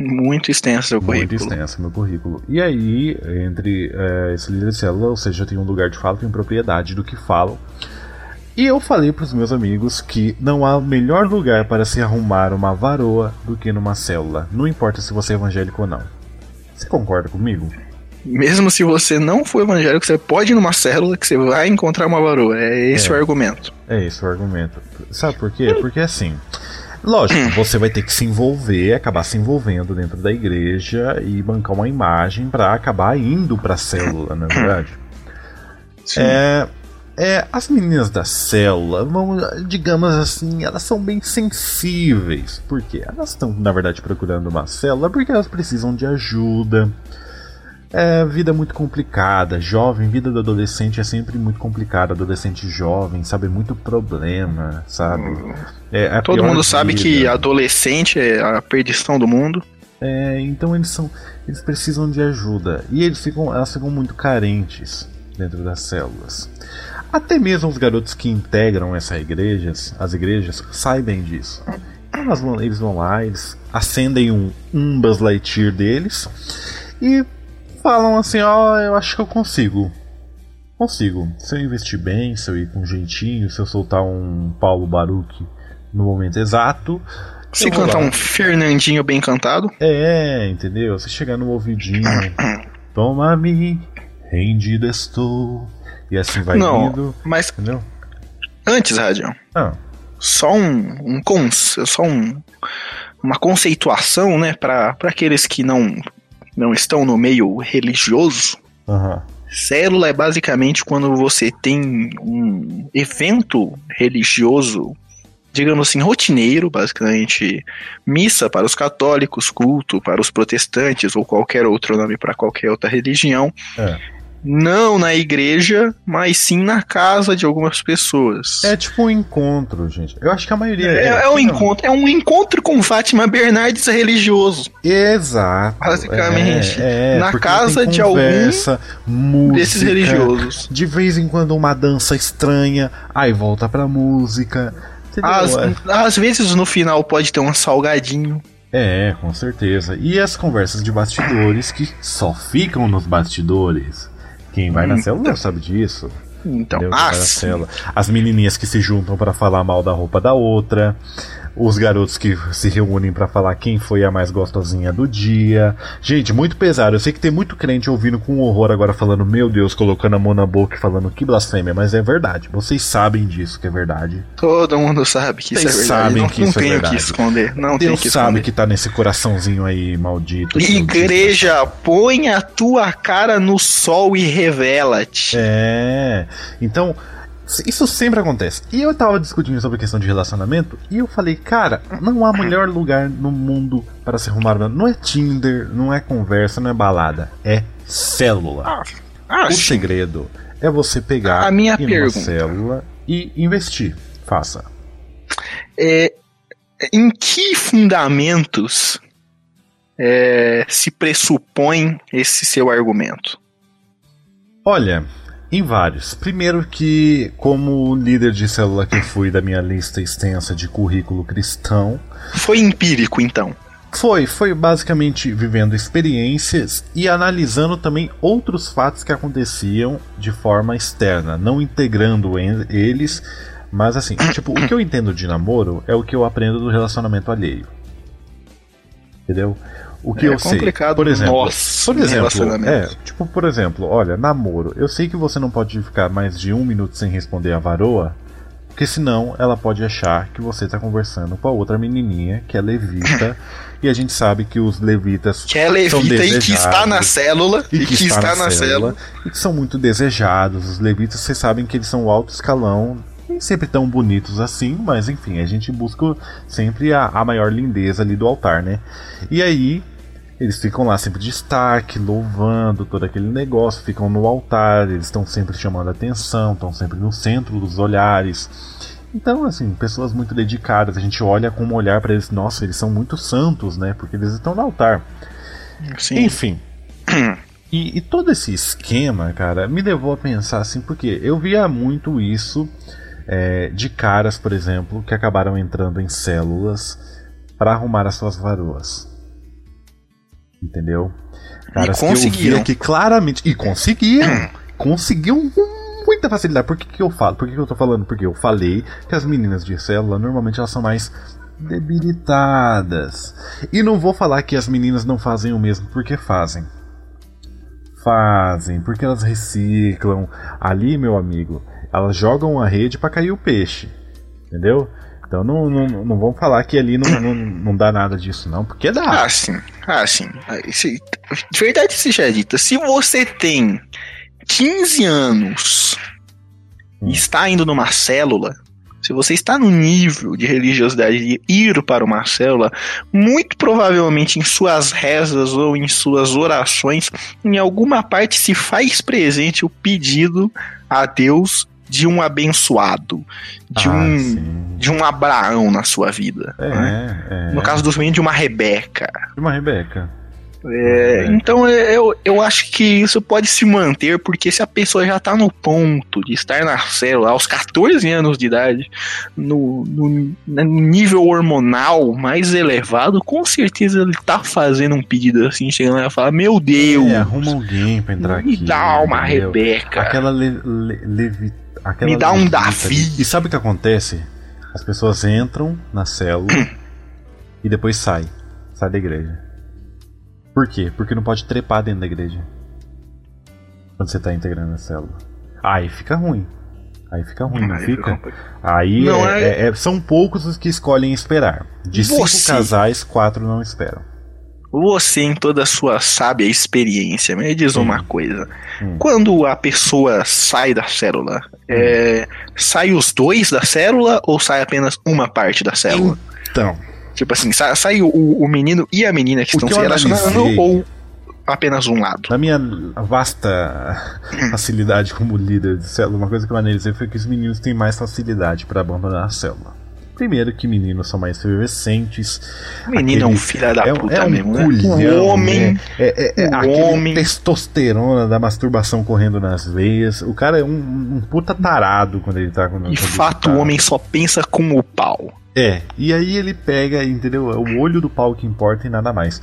Muito extenso o Muito currículo. extenso meu currículo. E aí, entre eh, esse líder de célula, ou seja, tem um lugar de fala, tem propriedade do que falam. E eu falei para os meus amigos que não há melhor lugar para se arrumar uma varoa do que numa célula. Não importa se você é evangélico ou não. Você concorda comigo? Mesmo se você não for evangélico, você pode ir numa célula que você vai encontrar uma varoa. É esse É. o argumento. É esse o argumento. Sabe por quê? Porque assim. Lógico, você vai ter que se envolver, acabar se envolvendo dentro da igreja e bancar uma imagem para acabar indo pra célula, não é verdade? Sim. É, é, as meninas da célula, vamos, digamos assim, elas são bem sensíveis. Por quê? Elas estão, na verdade, procurando uma célula porque elas precisam de ajuda. É, vida muito complicada, jovem, vida do adolescente é sempre muito complicada. Adolescente jovem, sabe, muito problema, sabe? É, a Todo mundo sabe que vida. adolescente é a perdição do mundo. É, então eles são. Eles precisam de ajuda. E eles ficam, elas ficam muito carentes dentro das células. Até mesmo os garotos que integram essas igrejas, as igrejas, sabem disso. Então elas vão- eles vão lá, eles acendem um, um Buzz Lightyear deles e falam assim, ó, eu acho que eu consigo. Consigo. Se eu investir bem, se eu ir com jeitinho, se eu soltar um Paulo Baruch no momento exato, Se cantar um Fernandinho bem cantado, é, entendeu? Você chegar no ouvidinho, toma-me, rendido estou, e assim vai Não. indo, mas entendeu? antes, Radião, Ah, só um, um cons, só um, uma conceituação, né, para aqueles que não não estão no meio religioso. aham. Célula é basicamente quando você tem um evento religioso, digamos assim, rotineiro, basicamente missa para os católicos, culto para os protestantes ou qualquer outro nome para qualquer outra religião. É. Não na igreja, mas sim na casa de algumas pessoas. É tipo um encontro, gente. Eu acho que a maioria É, é um não. encontro, é um encontro com Fátima Bernardes religioso. Exato. Basicamente, é, é, na casa de algum conversa, música, desses religiosos. De vez em quando uma dança estranha, aí volta pra música. Às, É. às vezes no final pode ter um salgadinho. É, com certeza. E as conversas de bastidores que só ficam nos bastidores. Quem vai na Hum, célula sabe disso. Então, ah, na. As menininhas que se juntam pra falar mal da roupa da outra. Os garotos que se reúnem pra falar quem foi a mais gostosinha do dia. Gente, muito pesado. Eu sei que tem muito crente ouvindo com horror agora falando, meu Deus, colocando a mão na boca e falando que blasfêmia, mas é verdade. Vocês sabem disso que é verdade. Todo mundo sabe que isso Vocês é verdade. sabem não que não isso é tem o verdade. que esconder. Não Deus que sabe esconder. que tá nesse coraçãozinho aí maldito. Igreja, põe a tua cara no sol e revela-te. É. Então, isso sempre acontece. E eu tava discutindo sobre a questão de relacionamento e eu falei, cara, não há melhor lugar no mundo para se arrumar. Não é Tinder, não é conversa, não é balada. É célula. Ah, ah, o segredo é você pegar A minha pergunta. célula e investir. Faça. É, em que fundamentos é, se pressupõe esse seu argumento? Olha, em vários. Primeiro que, como líder de célula que fui da minha lista extensa de currículo cristão, Foi empírico, então. Foi, foi basicamente vivendo experiências e analisando também outros fatos que aconteciam de forma externa, não integrando eles, mas assim, tipo, o que eu entendo de namoro é o que eu aprendo do relacionamento alheio. Entendeu? O que É eu sei, complicado por exemplo, nosso por exemplo, é, tipo, por exemplo, olha, namoro, eu sei que você não pode ficar mais de um minuto sem responder a varoa, porque senão ela pode achar que você tá conversando com a outra menininha que é levita. e a gente sabe que os levitas Que é são levita e que está na desejados, célula. E que, está, na célula. e que são muito desejados. Os levitas, vocês sabem que eles são o alto escalão. Nem sempre tão bonitos assim, mas enfim, a gente busca sempre a, a maior lindeza ali do altar, né? E aí, eles ficam lá sempre de destaque, louvando todo aquele negócio, ficam no altar, eles estão sempre chamando a atenção, estão sempre no centro dos olhares. Então, assim, pessoas muito dedicadas, a gente olha com um olhar para eles, nossa, eles são muito santos, né? Porque eles estão no altar. Sim. Enfim. E, e, todo esse esquema, cara, me levou a pensar assim, porque eu via muito isso é, de caras, por exemplo, que acabaram entrando em células para arrumar as suas varoas. Entendeu? Caras e conseguiram. que claramente. E conseguiram! conseguiram com muita facilidade. Por que, que eu falo? Por que, que eu tô falando? Porque eu falei que as meninas de célula normalmente elas são mais debilitadas. E não vou falar que as meninas não fazem o mesmo, porque fazem. Fazem, porque elas reciclam. Ali, meu amigo, elas jogam a rede para cair o peixe. Entendeu? Então não, não, não vamos falar que ali não, não, não dá nada disso, não, porque dá. Ah, sim. Ah, sim. De verdade seja dita, se você tem 15 anos hum. e está indo numa célula, se você está no nível de religiosidade de ir para uma célula, muito provavelmente em suas rezas ou em suas orações, em alguma parte se faz presente o pedido a Deus de um abençoado, de ah, um sim. de um Abraão na sua vida. É, né? é. No caso dos meninos, de uma Rebeca. De uma Rebeca. É, então é, eu, eu acho que isso pode se manter, porque se a pessoa já está no ponto de estar na célula aos 14 anos de idade, no, no, no nível hormonal mais elevado, com certeza ele está fazendo um pedido assim, chegando lá e fala: Meu Deus! É, arruma alguém pra entrar me aqui. Me dá uma entendeu? Rebeca. Aquela le, le, aquela Me dá um Davi. E sabe o que acontece? As pessoas entram na célula e depois saem. Sai da igreja. Por quê? Porque não pode trepar dentro da igreja. Quando você está integrando a célula. Aí fica ruim. Aí fica ruim, não, fica? fica? Aí não, é, é... É, são poucos os que escolhem esperar. De Você... cinco casais, quatro não esperam. Você, em toda a sua sábia experiência, me diz Sim. uma coisa. Hum. Quando a pessoa sai da célula, hum. é, sai os dois da célula ou sai apenas uma parte da célula? Então, Tipo assim, sai, sai o, o, menino e a menina que o estão que se relacionando ou apenas um lado? Na minha vasta facilidade como líder de célula, uma coisa que eu analisei foi que os meninos têm mais facilidade para abandonar a célula. Primeiro que meninos são mais efervescentes. Menino aquele, é um filho da é, puta é um mesmo, né? culhão, homem. Né? É, é, é homem. testosterona da masturbação correndo nas veias. O cara é um, um puta tarado quando ele tá com E fato, o homem só pensa com o pau. É, e aí ele pega, entendeu? É o olho do pau que importa e nada mais.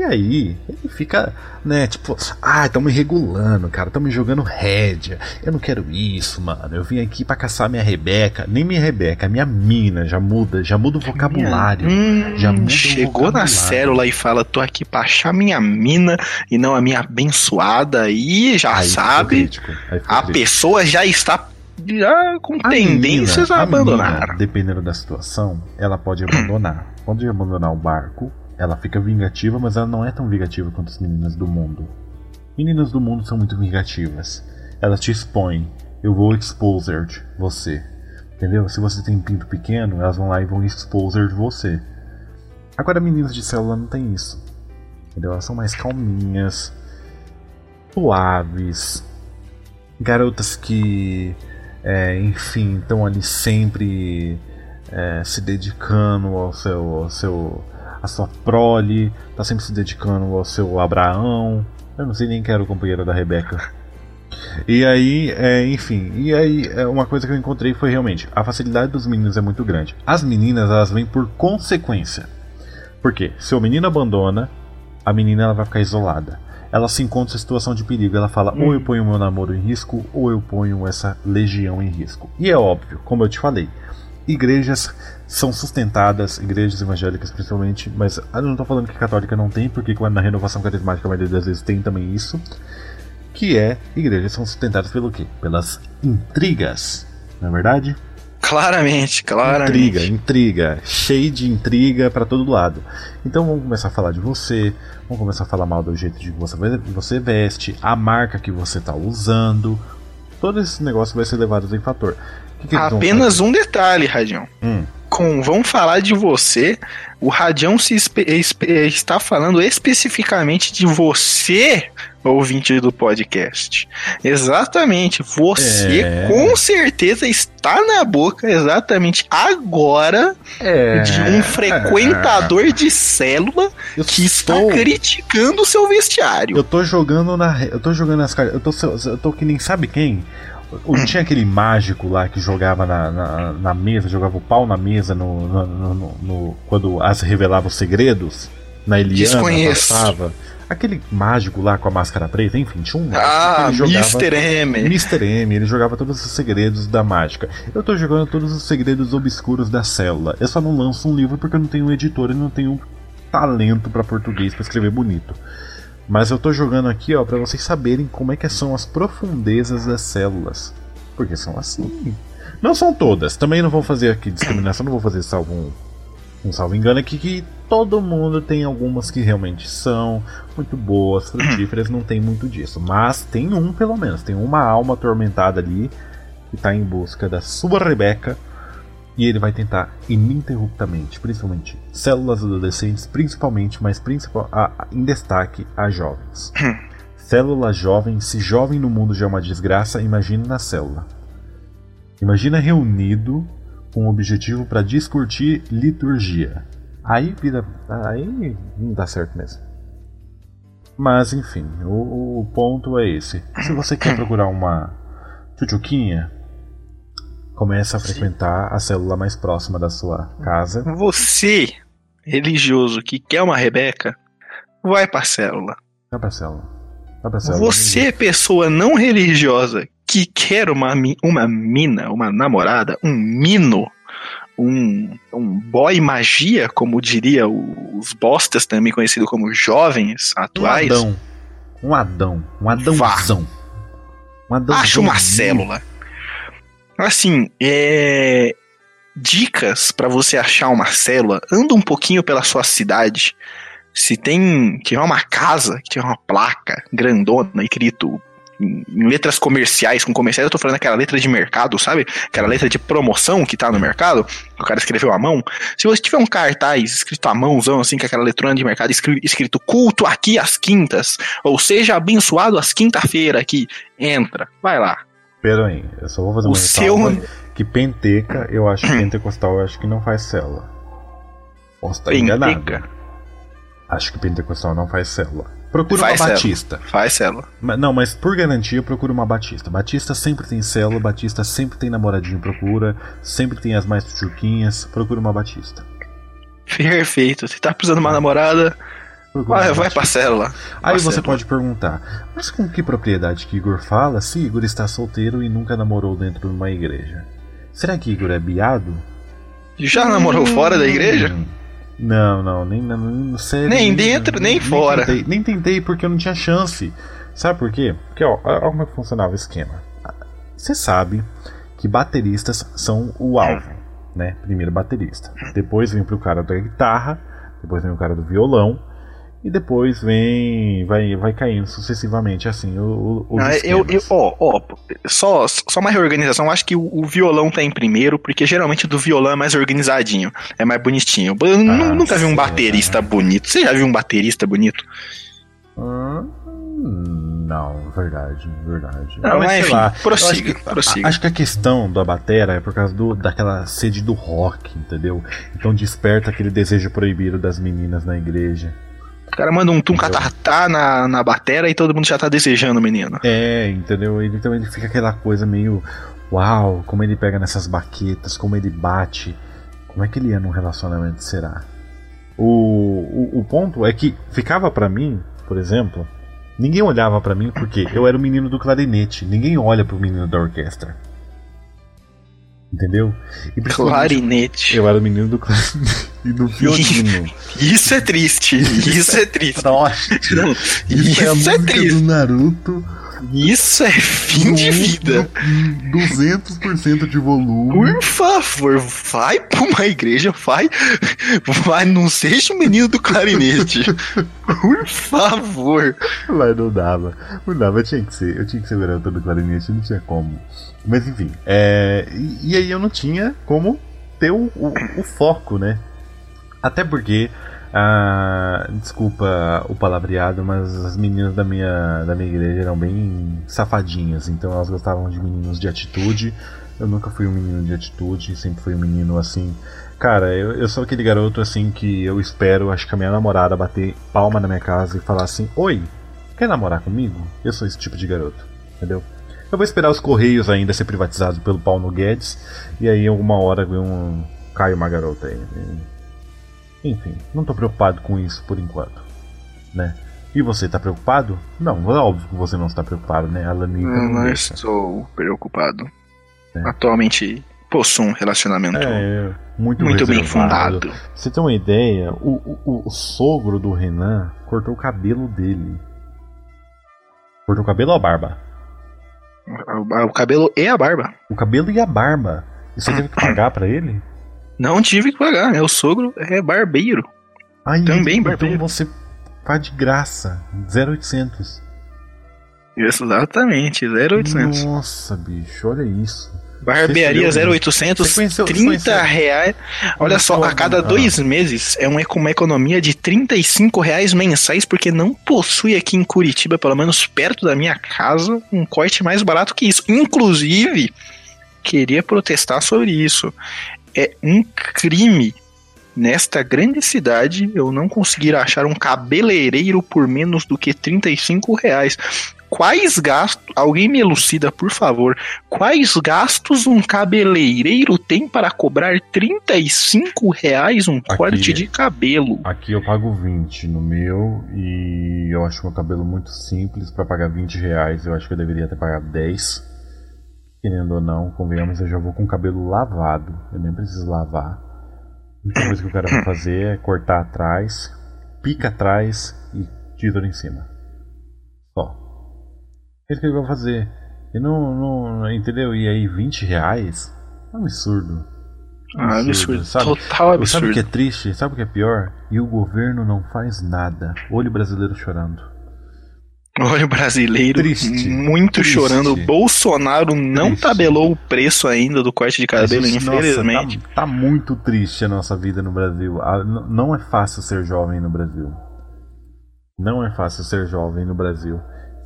E aí, ele fica, né, tipo, ah, estão me regulando, cara, estão me jogando rédea. Eu não quero isso, mano. Eu vim aqui para caçar minha Rebeca. Nem minha Rebeca, minha mina já muda, já muda o vocabulário. Hum, já muda chegou na célula e fala, tô aqui pra achar minha mina e não a minha abençoada. E já aí sabe, a pessoa já está já com a tendências menina, a, abandonar. Menina, dependendo da situação, ela pode abandonar. Pode abandonar o barco, ela fica vingativa, mas ela não é tão vingativa quanto as meninas do mundo. Meninas do mundo são muito vingativas. Elas te expõem. Eu vou exposer você. Entendeu? Se você tem pinto pequeno, elas vão lá e vão exposer você. Agora, meninas de célula não tem isso. Entendeu? Elas são mais calminhas, suaves, garotas que é, enfim, estão ali sempre é, se dedicando ao seu, ao seu, a sua prole, tá sempre se dedicando ao seu Abraão. Eu não sei nem quem era o companheiro da Rebeca. E aí, é, enfim, e aí é, uma coisa que eu encontrei foi realmente a facilidade dos meninos é muito grande. As meninas elas vêm por consequência. Porque se o menino abandona, a menina ela vai ficar isolada ela se encontra em situação de perigo. Ela fala: hum. ou eu ponho meu namoro em risco, ou eu ponho essa legião em risco. E é óbvio, como eu te falei, igrejas são sustentadas, igrejas evangélicas principalmente, mas eu não estou falando que católica não tem, porque na renovação carismática a maioria das vezes tem também isso. Que é, igrejas são sustentadas pelo quê? Pelas intrigas, não é verdade? Claramente, claramente. Intriga, intriga, cheio de intriga para todo lado. Então vamos começar a falar de você, vamos começar a falar mal do jeito de que você, você veste, a marca que você está usando. Todo esse negócio vai ser levado em fator. Que que Apenas um detalhe, Radião. Hum. Com, vamos falar de você. O Radião se está falando especificamente de você ouvinte do podcast. Exatamente. Você É. com certeza está na boca exatamente agora É. de um frequentador de célula Eu que está estou- criticando o seu vestiário. Eu tô jogando na. Eu tô jogando as cartas. Eu tô, eu tô que nem sabe quem? Não tinha aquele mágico lá que jogava na, na, na mesa, jogava o pau na mesa no, no- no- no- quando as revelava os segredos? Na Eliana Desconheço. passava. Aquele mágico lá com a máscara preta, enfim, tinha um Ah, que ele jogava. Mr. M. Mr. M, ele jogava todos os segredos da mágica. Eu tô jogando todos os segredos obscuros da célula. Eu só não lanço um livro porque eu não tenho um editor e não tenho talento pra português pra escrever bonito. Mas eu tô jogando aqui, ó, para vocês saberem como é que são as profundezas das células. Porque são assim. Não são todas. Também não vou fazer aqui discriminação, não vou fazer salvo um, um salvo engano aqui que todo mundo tem algumas que realmente são muito boas, frutíferas, não tem muito disso. Mas tem um, pelo menos, tem uma alma atormentada ali que tá em busca da sua Rebeca e ele vai tentar ininterruptamente, principalmente células adolescentes, principalmente, mas principal, a- a- em destaque as jovens. célula jovem, se jovem no mundo já é uma desgraça, imagine na célula. Imagina reunido com o objetivo para discutir liturgia. Aí vira. Aí não dá certo mesmo. Mas enfim, o, o ponto é esse. Se você quer procurar uma tchutchuquinha, começa a frequentar a célula mais próxima da sua casa. Você, religioso, que quer uma Rebeca, vai pra célula. Vai pra célula. Vai pra célula. Você, pessoa não religiosa, que quer uma, uma mina, uma namorada, um mino, um, um boy magia, como diria os bostas, também conhecido como jovens Um atuais, Adão. Um Adão. Um Adãozão. Um Adãozão. acha uma célula. Assim, é. Dicas pra você achar uma célula. Anda um pouquinho pela sua cidade. Se tem. Tiver uma casa, que tiver uma placa grandona escrito em letras comerciais, com comerciais, eu tô falando aquela letra de mercado, sabe? Aquela letra de promoção que tá no mercado, que o cara escreveu à mão. Se você tiver um cartaz escrito à mãozão, assim, com aquela letrona de mercado, escri- escrito culto aqui às quintas, ou seja abençoado às quinta-feira aqui, entra, vai lá. Pera aí, eu só vou fazer O uma seu- ressalva que penteca, eu acho que pentecostal, eu acho que não faz célula. Posso estar enganado. Penteca Acho que pentecostal não faz célula. Procura Faz uma célula. batista. faz célula. Ma- Não, mas por garantia, procura uma batista. Batista sempre tem célula, batista sempre tem namoradinho, procura. Sempre tem as mais chuquinhas, procura uma batista. Perfeito. Se tá precisando de uma namorada, Procura vai, vai pra célula. Aí Pra você célula. pode perguntar, mas com que propriedade que Igor fala se Igor está solteiro e nunca namorou dentro de uma igreja? Será que Igor é biado? Já namorou fora da igreja? Hum, Não, não, nem, nem, nem sério, Nem dentro, nem fora. Tentei, nem tentei porque eu não tinha chance. Sabe por quê? Porque, ó, olha como é que funcionava o esquema. Você sabe que bateristas são o alvo, né? Primeiro baterista. Depois vem pro cara da guitarra, depois vem o cara do violão. E depois vem. Vai, vai caindo sucessivamente assim o, o, Ah, eu, eu, ó, ó, só, só uma reorganização. Acho que o, o violão tá em primeiro, porque geralmente do violão é mais organizadinho, é mais bonitinho. Eu Ah, nunca vi um sim, baterista bonito. Você já viu um baterista bonito? Hum, não, verdade, verdade. Não, mas mas enfim, lá, prossiga, acho que, prossiga. a- acho que a questão da batera é por causa do, daquela sede do rock, entendeu? Então desperta aquele desejo proibido das meninas na igreja. O cara manda um tum catatá na, na batera e todo mundo já tá desejando o menino. É, entendeu? Ele, então ele fica aquela coisa meio. Uau, como ele pega nessas baquetas, como ele bate. Como é que ele é num relacionamento, será? O, o, o ponto é que ficava pra mim, por exemplo, ninguém olhava pra mim porque eu era o menino do clarinete. Ninguém olha pro menino da orquestra. Entendeu? E Clarinete. Eu era o menino do clarinete e do violino. Isso é triste. Isso é triste. Nossa, isso, é Isso é música triste. do Naruto. Isso é fim de vida. 200% de volume. Por favor, vai pra uma igreja, vai. Vai, não seja o menino do clarinete. Por favor. Mas não dava. Não dava, tinha que ser. Eu tinha que ser garoto do clarinete, não tinha como. Mas enfim. É, e, e aí eu não tinha como ter o, o, o foco, né? Até porque Ah, desculpa o palavreado, mas as meninas da minha, da minha igreja eram bem safadinhas, então elas gostavam de meninos de atitude. Eu nunca fui um menino de atitude, sempre fui um menino assim. Cara, eu, eu sou aquele garoto assim que eu espero, acho que a minha namorada bater palma na minha casa e falar assim: Oi, quer namorar comigo? Eu sou esse tipo de garoto, entendeu? Eu vou esperar os Correios ainda ser privatizados pelo Paulo Guedes, e aí alguma hora um, cai uma garota aí. Enfim, não tô preocupado com isso por enquanto, né? E você tá preocupado? Não, é óbvio que você não está preocupado, né? A Lanita não, não estou preocupado. É. Atualmente possuo um relacionamento é, muito, muito bem fundado. Pra você tem uma ideia, o, o, o, sogro do Renan cortou o cabelo dele. Cortou o cabelo ou a barba? O, o cabelo e a barba. O cabelo e a barba. E você teve que pagar para ele? Não tive que pagar, né? O sogro é barbeiro. Também então barbeiro. Então você faz de graça. 0800. Exatamente, 0800. Nossa, bicho, olha isso. Barbearia 0800, conheceu, 30 conheceu? reais. Olha só, a cada dois meses é uma, uma economia de 35 reais mensais, porque não possui aqui em Curitiba, pelo menos perto da minha casa, um corte mais barato que isso. Inclusive, queria protestar sobre isso. É um crime nesta grande cidade eu não conseguir achar um cabeleireiro por menos do que 35 reais quais gastos, alguém me elucida, por favor, quais gastos um cabeleireiro tem para cobrar 35 reais um aqui, corte de cabelo? Aqui eu pago 20 no meu e eu acho meu cabelo muito simples para pagar 20 reais, eu acho que eu deveria ter pagado 10. Querendo ou não, convenhamos, eu já vou com o cabelo lavado, eu nem preciso lavar. A única coisa que o cara vai fazer é cortar atrás, pica atrás e tesoura em cima. Só. É isso que ele vai fazer. E não, não. Entendeu? E aí, 20 reais? É um absurdo. Ah, absurdo. Sabe? Total absurdo. Sabe o que é triste? Sabe o que é pior? E o governo não faz nada. Olho brasileiro chorando. Olho brasileiro Triste. muito Triste. chorando. Bolsonaro não Triste. tabelou o preço ainda do corte de cabelo, gente, infelizmente. Nossa, tá, tá, muito triste a nossa vida no Brasil. Não é fácil ser jovem no Brasil. Não é fácil ser jovem no Brasil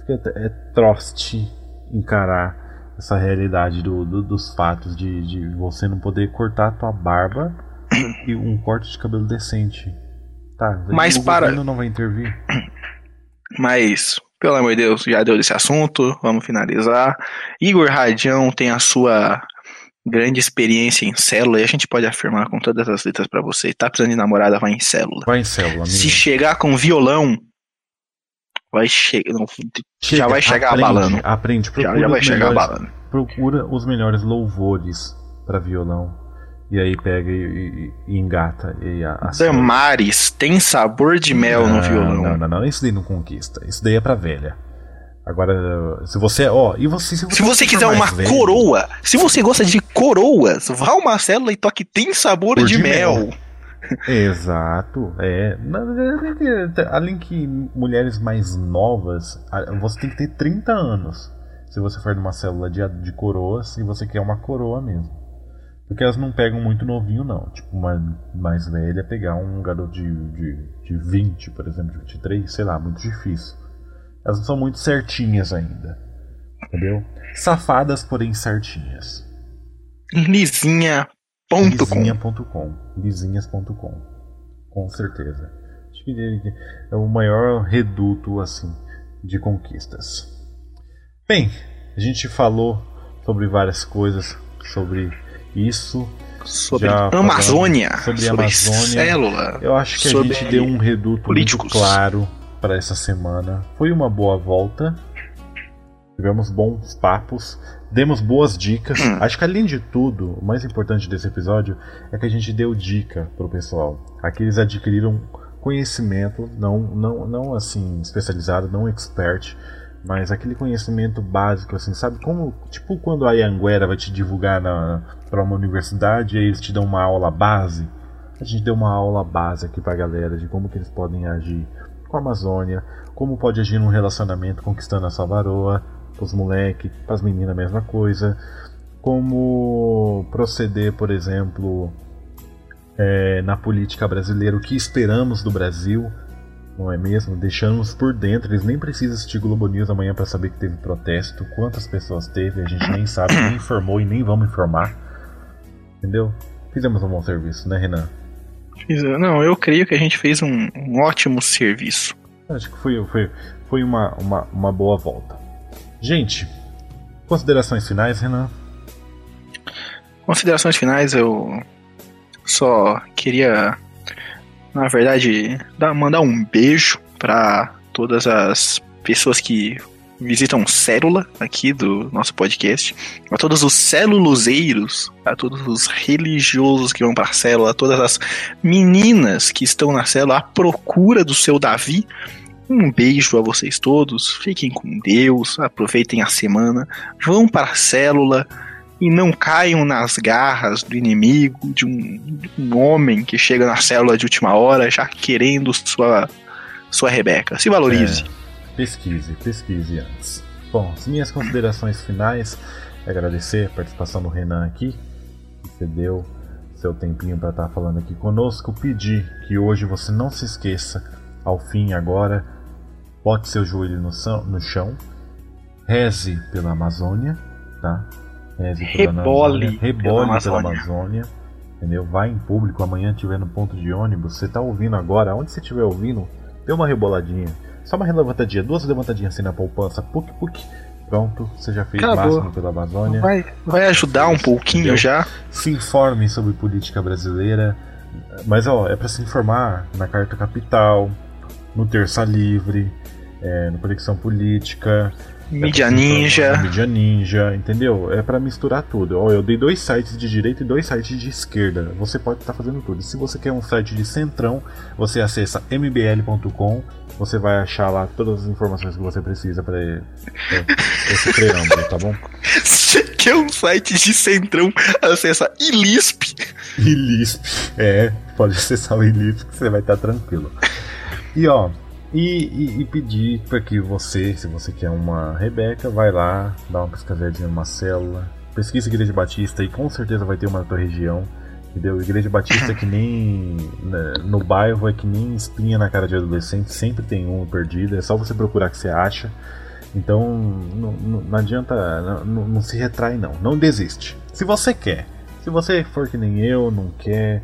é, é troste encarar essa realidade do, do, dos fatos de, de você não poder cortar a tua barba e um corte de cabelo decente. Tá, mas o para. não vai intervir. Mas, pelo amor de Deus, já deu desse assunto, vamos finalizar. Igor Radião tem a sua grande experiência em célula e a gente pode afirmar com todas as letras para você. Tá precisando de namorada, vai em célula. Vai em célula, amigo. Se chegar com violão, vai chegar. Já vai chegar aprende, abalando. Aprende, procura. Já, já vai chegar melhores, abalando. Procura os melhores louvores para violão. E aí pega e, e, e engata. E a, a Damares tem sabor de mel não, no violão. Não, não, não. Isso daí não conquista. Isso daí é pra velha. Agora, se você. Ó, e você. Se você, se você quiser uma velho, coroa, se você gosta de coroas, vá a uma célula e toque tem sabor de, de, mel. mel. Exato, é. Além que mulheres mais novas, você tem que ter 30 anos. Se você for numa célula de, de coroas e você quer uma coroa mesmo. Porque elas não pegam muito novinho, não. Tipo, uma mais velha pegar um garoto de, de, de 20, por exemplo, de 23, sei lá, muito difícil. Elas não são muito certinhas ainda. Entendeu? Safadas, porém certinhas. Lisinha Lisinha.com. Lisinhas.com. Com certeza. Acho que é o maior reduto assim de conquistas. Bem, a gente falou sobre várias coisas sobre isso. Sobre Amazônia, sobre, sobre Amazônia. célula. Eu acho que a gente deu um reduto políticos. muito claro para essa semana. Foi uma boa volta. Tivemos bons papos, demos boas dicas. Hum. Acho que além de tudo, o mais importante desse episódio é que a gente deu dica pro pessoal. Aqui eles adquiriram conhecimento, não, não, não assim especializado, não expert, mas aquele conhecimento básico, assim, sabe como, tipo quando a Anguera vai te divulgar para uma universidade e eles te dão uma aula base. A gente deu uma aula base aqui pra galera de como que eles podem agir com a Amazônia, como pode agir num relacionamento conquistando a sua varoa, os moleques, para as meninas a mesma coisa. Como proceder, por exemplo, é, na política brasileira, o que esperamos do Brasil, não é mesmo? Deixamos por dentro, eles nem precisam assistir Globo News amanhã para saber que teve protesto, quantas pessoas teve, a gente nem sabe, nem informou e nem vamos informar. Entendeu? Fizemos um bom serviço, né, Renan? Não, eu creio que a gente fez um, um ótimo serviço. Acho que foi, foi, foi uma, uma, uma boa volta. Gente, considerações finais, Renan? Considerações finais, eu só queria, na verdade, dar, mandar um beijo para todas as pessoas que visitam Célula aqui do nosso podcast, a todos os celuloseiros, a todos os religiosos que vão para a célula, a todas as meninas que estão na célula à procura do seu Davi. Um beijo a vocês todos, fiquem com Deus, aproveitem a semana, vão para a célula e não caiam nas garras do inimigo, de um, de um homem que chega na célula de última hora já querendo sua, sua Rebeca. Se valorize. É. Pesquise, pesquise antes. Bom, as minhas considerações finais é agradecer a participação do Renan aqui, que cedeu seu tempinho para estar tá falando aqui conosco. Pedir que hoje você não se esqueça, ao fim agora, bote seu joelho no, no chão, reze pela Amazônia, tá? Pela rebole, rebole pela Amazônia. pela Amazônia. Entendeu? Vai em público, amanhã estiver no ponto de ônibus, você está ouvindo agora, onde você estiver ouvindo, dê uma reboladinha só uma levantadinha, duas levantadinhas assim na poupança, puk puk. Pronto, você já fez o máximo pela Amazônia. Vai, vai ajudar um pouquinho entendeu? já. Se informe sobre política brasileira. Mas ó, é para se informar na Carta Capital, no Terça Livre, é, no Conexão Política, Mídia Ninja. Mídia Ninja, entendeu? É para misturar tudo. Ó, eu dei dois sites de direita e dois sites de esquerda. Você pode estar tá fazendo tudo. Se você quer um site de centrão, você acessa mbl.com. Você vai achar lá todas as informações que você precisa para esse preâmbulo, tá bom? Você quer um site de centrão, acessa ilisp. Ilisp, é. Pode acessar o ilisp que você vai estar tá tranquilo. E ó, e, e, e pedir para que você, se você quer uma Rebeca, vai lá, dá uma pescasadinha numa célula, pesquisa Igreja Batista e com certeza vai ter uma na tua região. Entendeu? Igreja Batista é que nem. Né, no bairro é que nem espinha na cara de adolescente, sempre tem um perdido, é só você procurar que você acha. Então não, não, não adianta. Não, não, se retrai, não. Não desiste. Se você quer. Se você for que nem eu, não quer,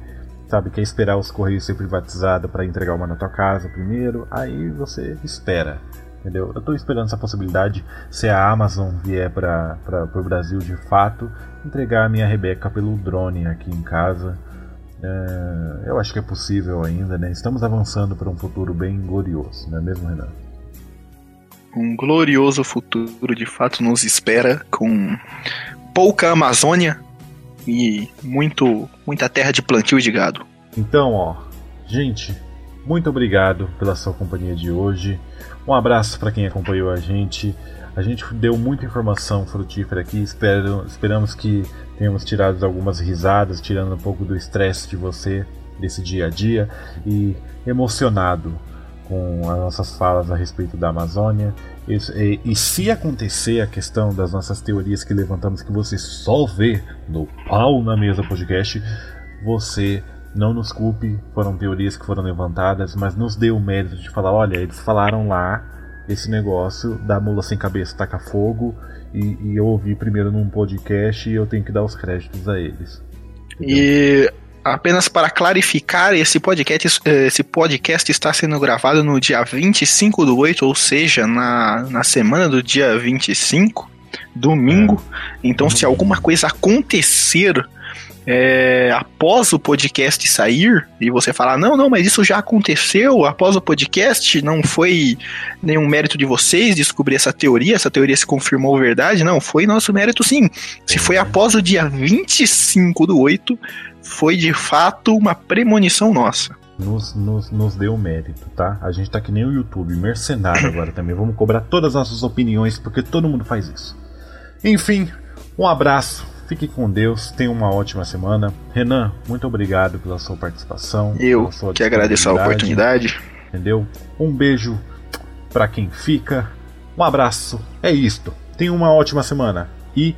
sabe, quer esperar os Correios ser privatizados para entregar uma na tua casa primeiro, aí você espera. Entendeu? Eu tô esperando essa possibilidade, se a Amazon vier para o Brasil de fato, entregar a minha Rebeca pelo drone aqui em casa. É, eu acho que é possível ainda, né? Estamos avançando para um futuro bem glorioso, não é mesmo, Renan? Um glorioso futuro de fato nos espera com pouca Amazônia e muito muita terra de plantio de gado. Então, ó, gente, muito obrigado pela sua companhia de hoje. Um abraço para quem acompanhou a gente. A gente deu muita informação frutífera aqui. Espero, esperamos que tenhamos tirado algumas risadas, tirando um pouco do estresse de você desse dia a dia e emocionado com as nossas falas a respeito da Amazônia. E, e, e, se acontecer a questão das nossas teorias que levantamos, que você só vê no Pau na Mesa podcast, você não nos culpe, foram teorias que foram levantadas, mas nos dê o mérito de falar: olha, eles falaram lá esse negócio da mula sem cabeça tacar fogo, e, e eu ouvi primeiro num podcast e eu tenho que dar os créditos a eles. Entendeu? E apenas para clarificar, esse podcast, esse podcast está sendo gravado no dia 25 do 8, ou seja, na, na semana do dia 25, domingo. É. Então, se alguma coisa acontecer é, após o podcast sair e você falar, não, não, mas isso já aconteceu após o podcast, não foi nenhum mérito de vocês descobrir essa teoria, essa teoria se confirmou verdade, não, foi nosso mérito sim. Se foi após o dia 25 do 8, foi de fato uma premonição nossa. Nos, nos, nos deu mérito, tá? A gente tá que nem o YouTube, mercenário agora também. Vamos cobrar todas as nossas opiniões, porque todo mundo faz isso. Enfim, um abraço Fique com Deus, tenha uma ótima semana. Renan, muito obrigado pela sua participação. Eu que agradeço a oportunidade. Entendeu? Um beijo para quem fica. Um abraço. É isto. Tenha uma ótima semana. E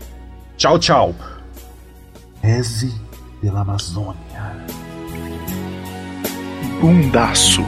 tchau, tchau. Reze pela Amazônia. Bundaço.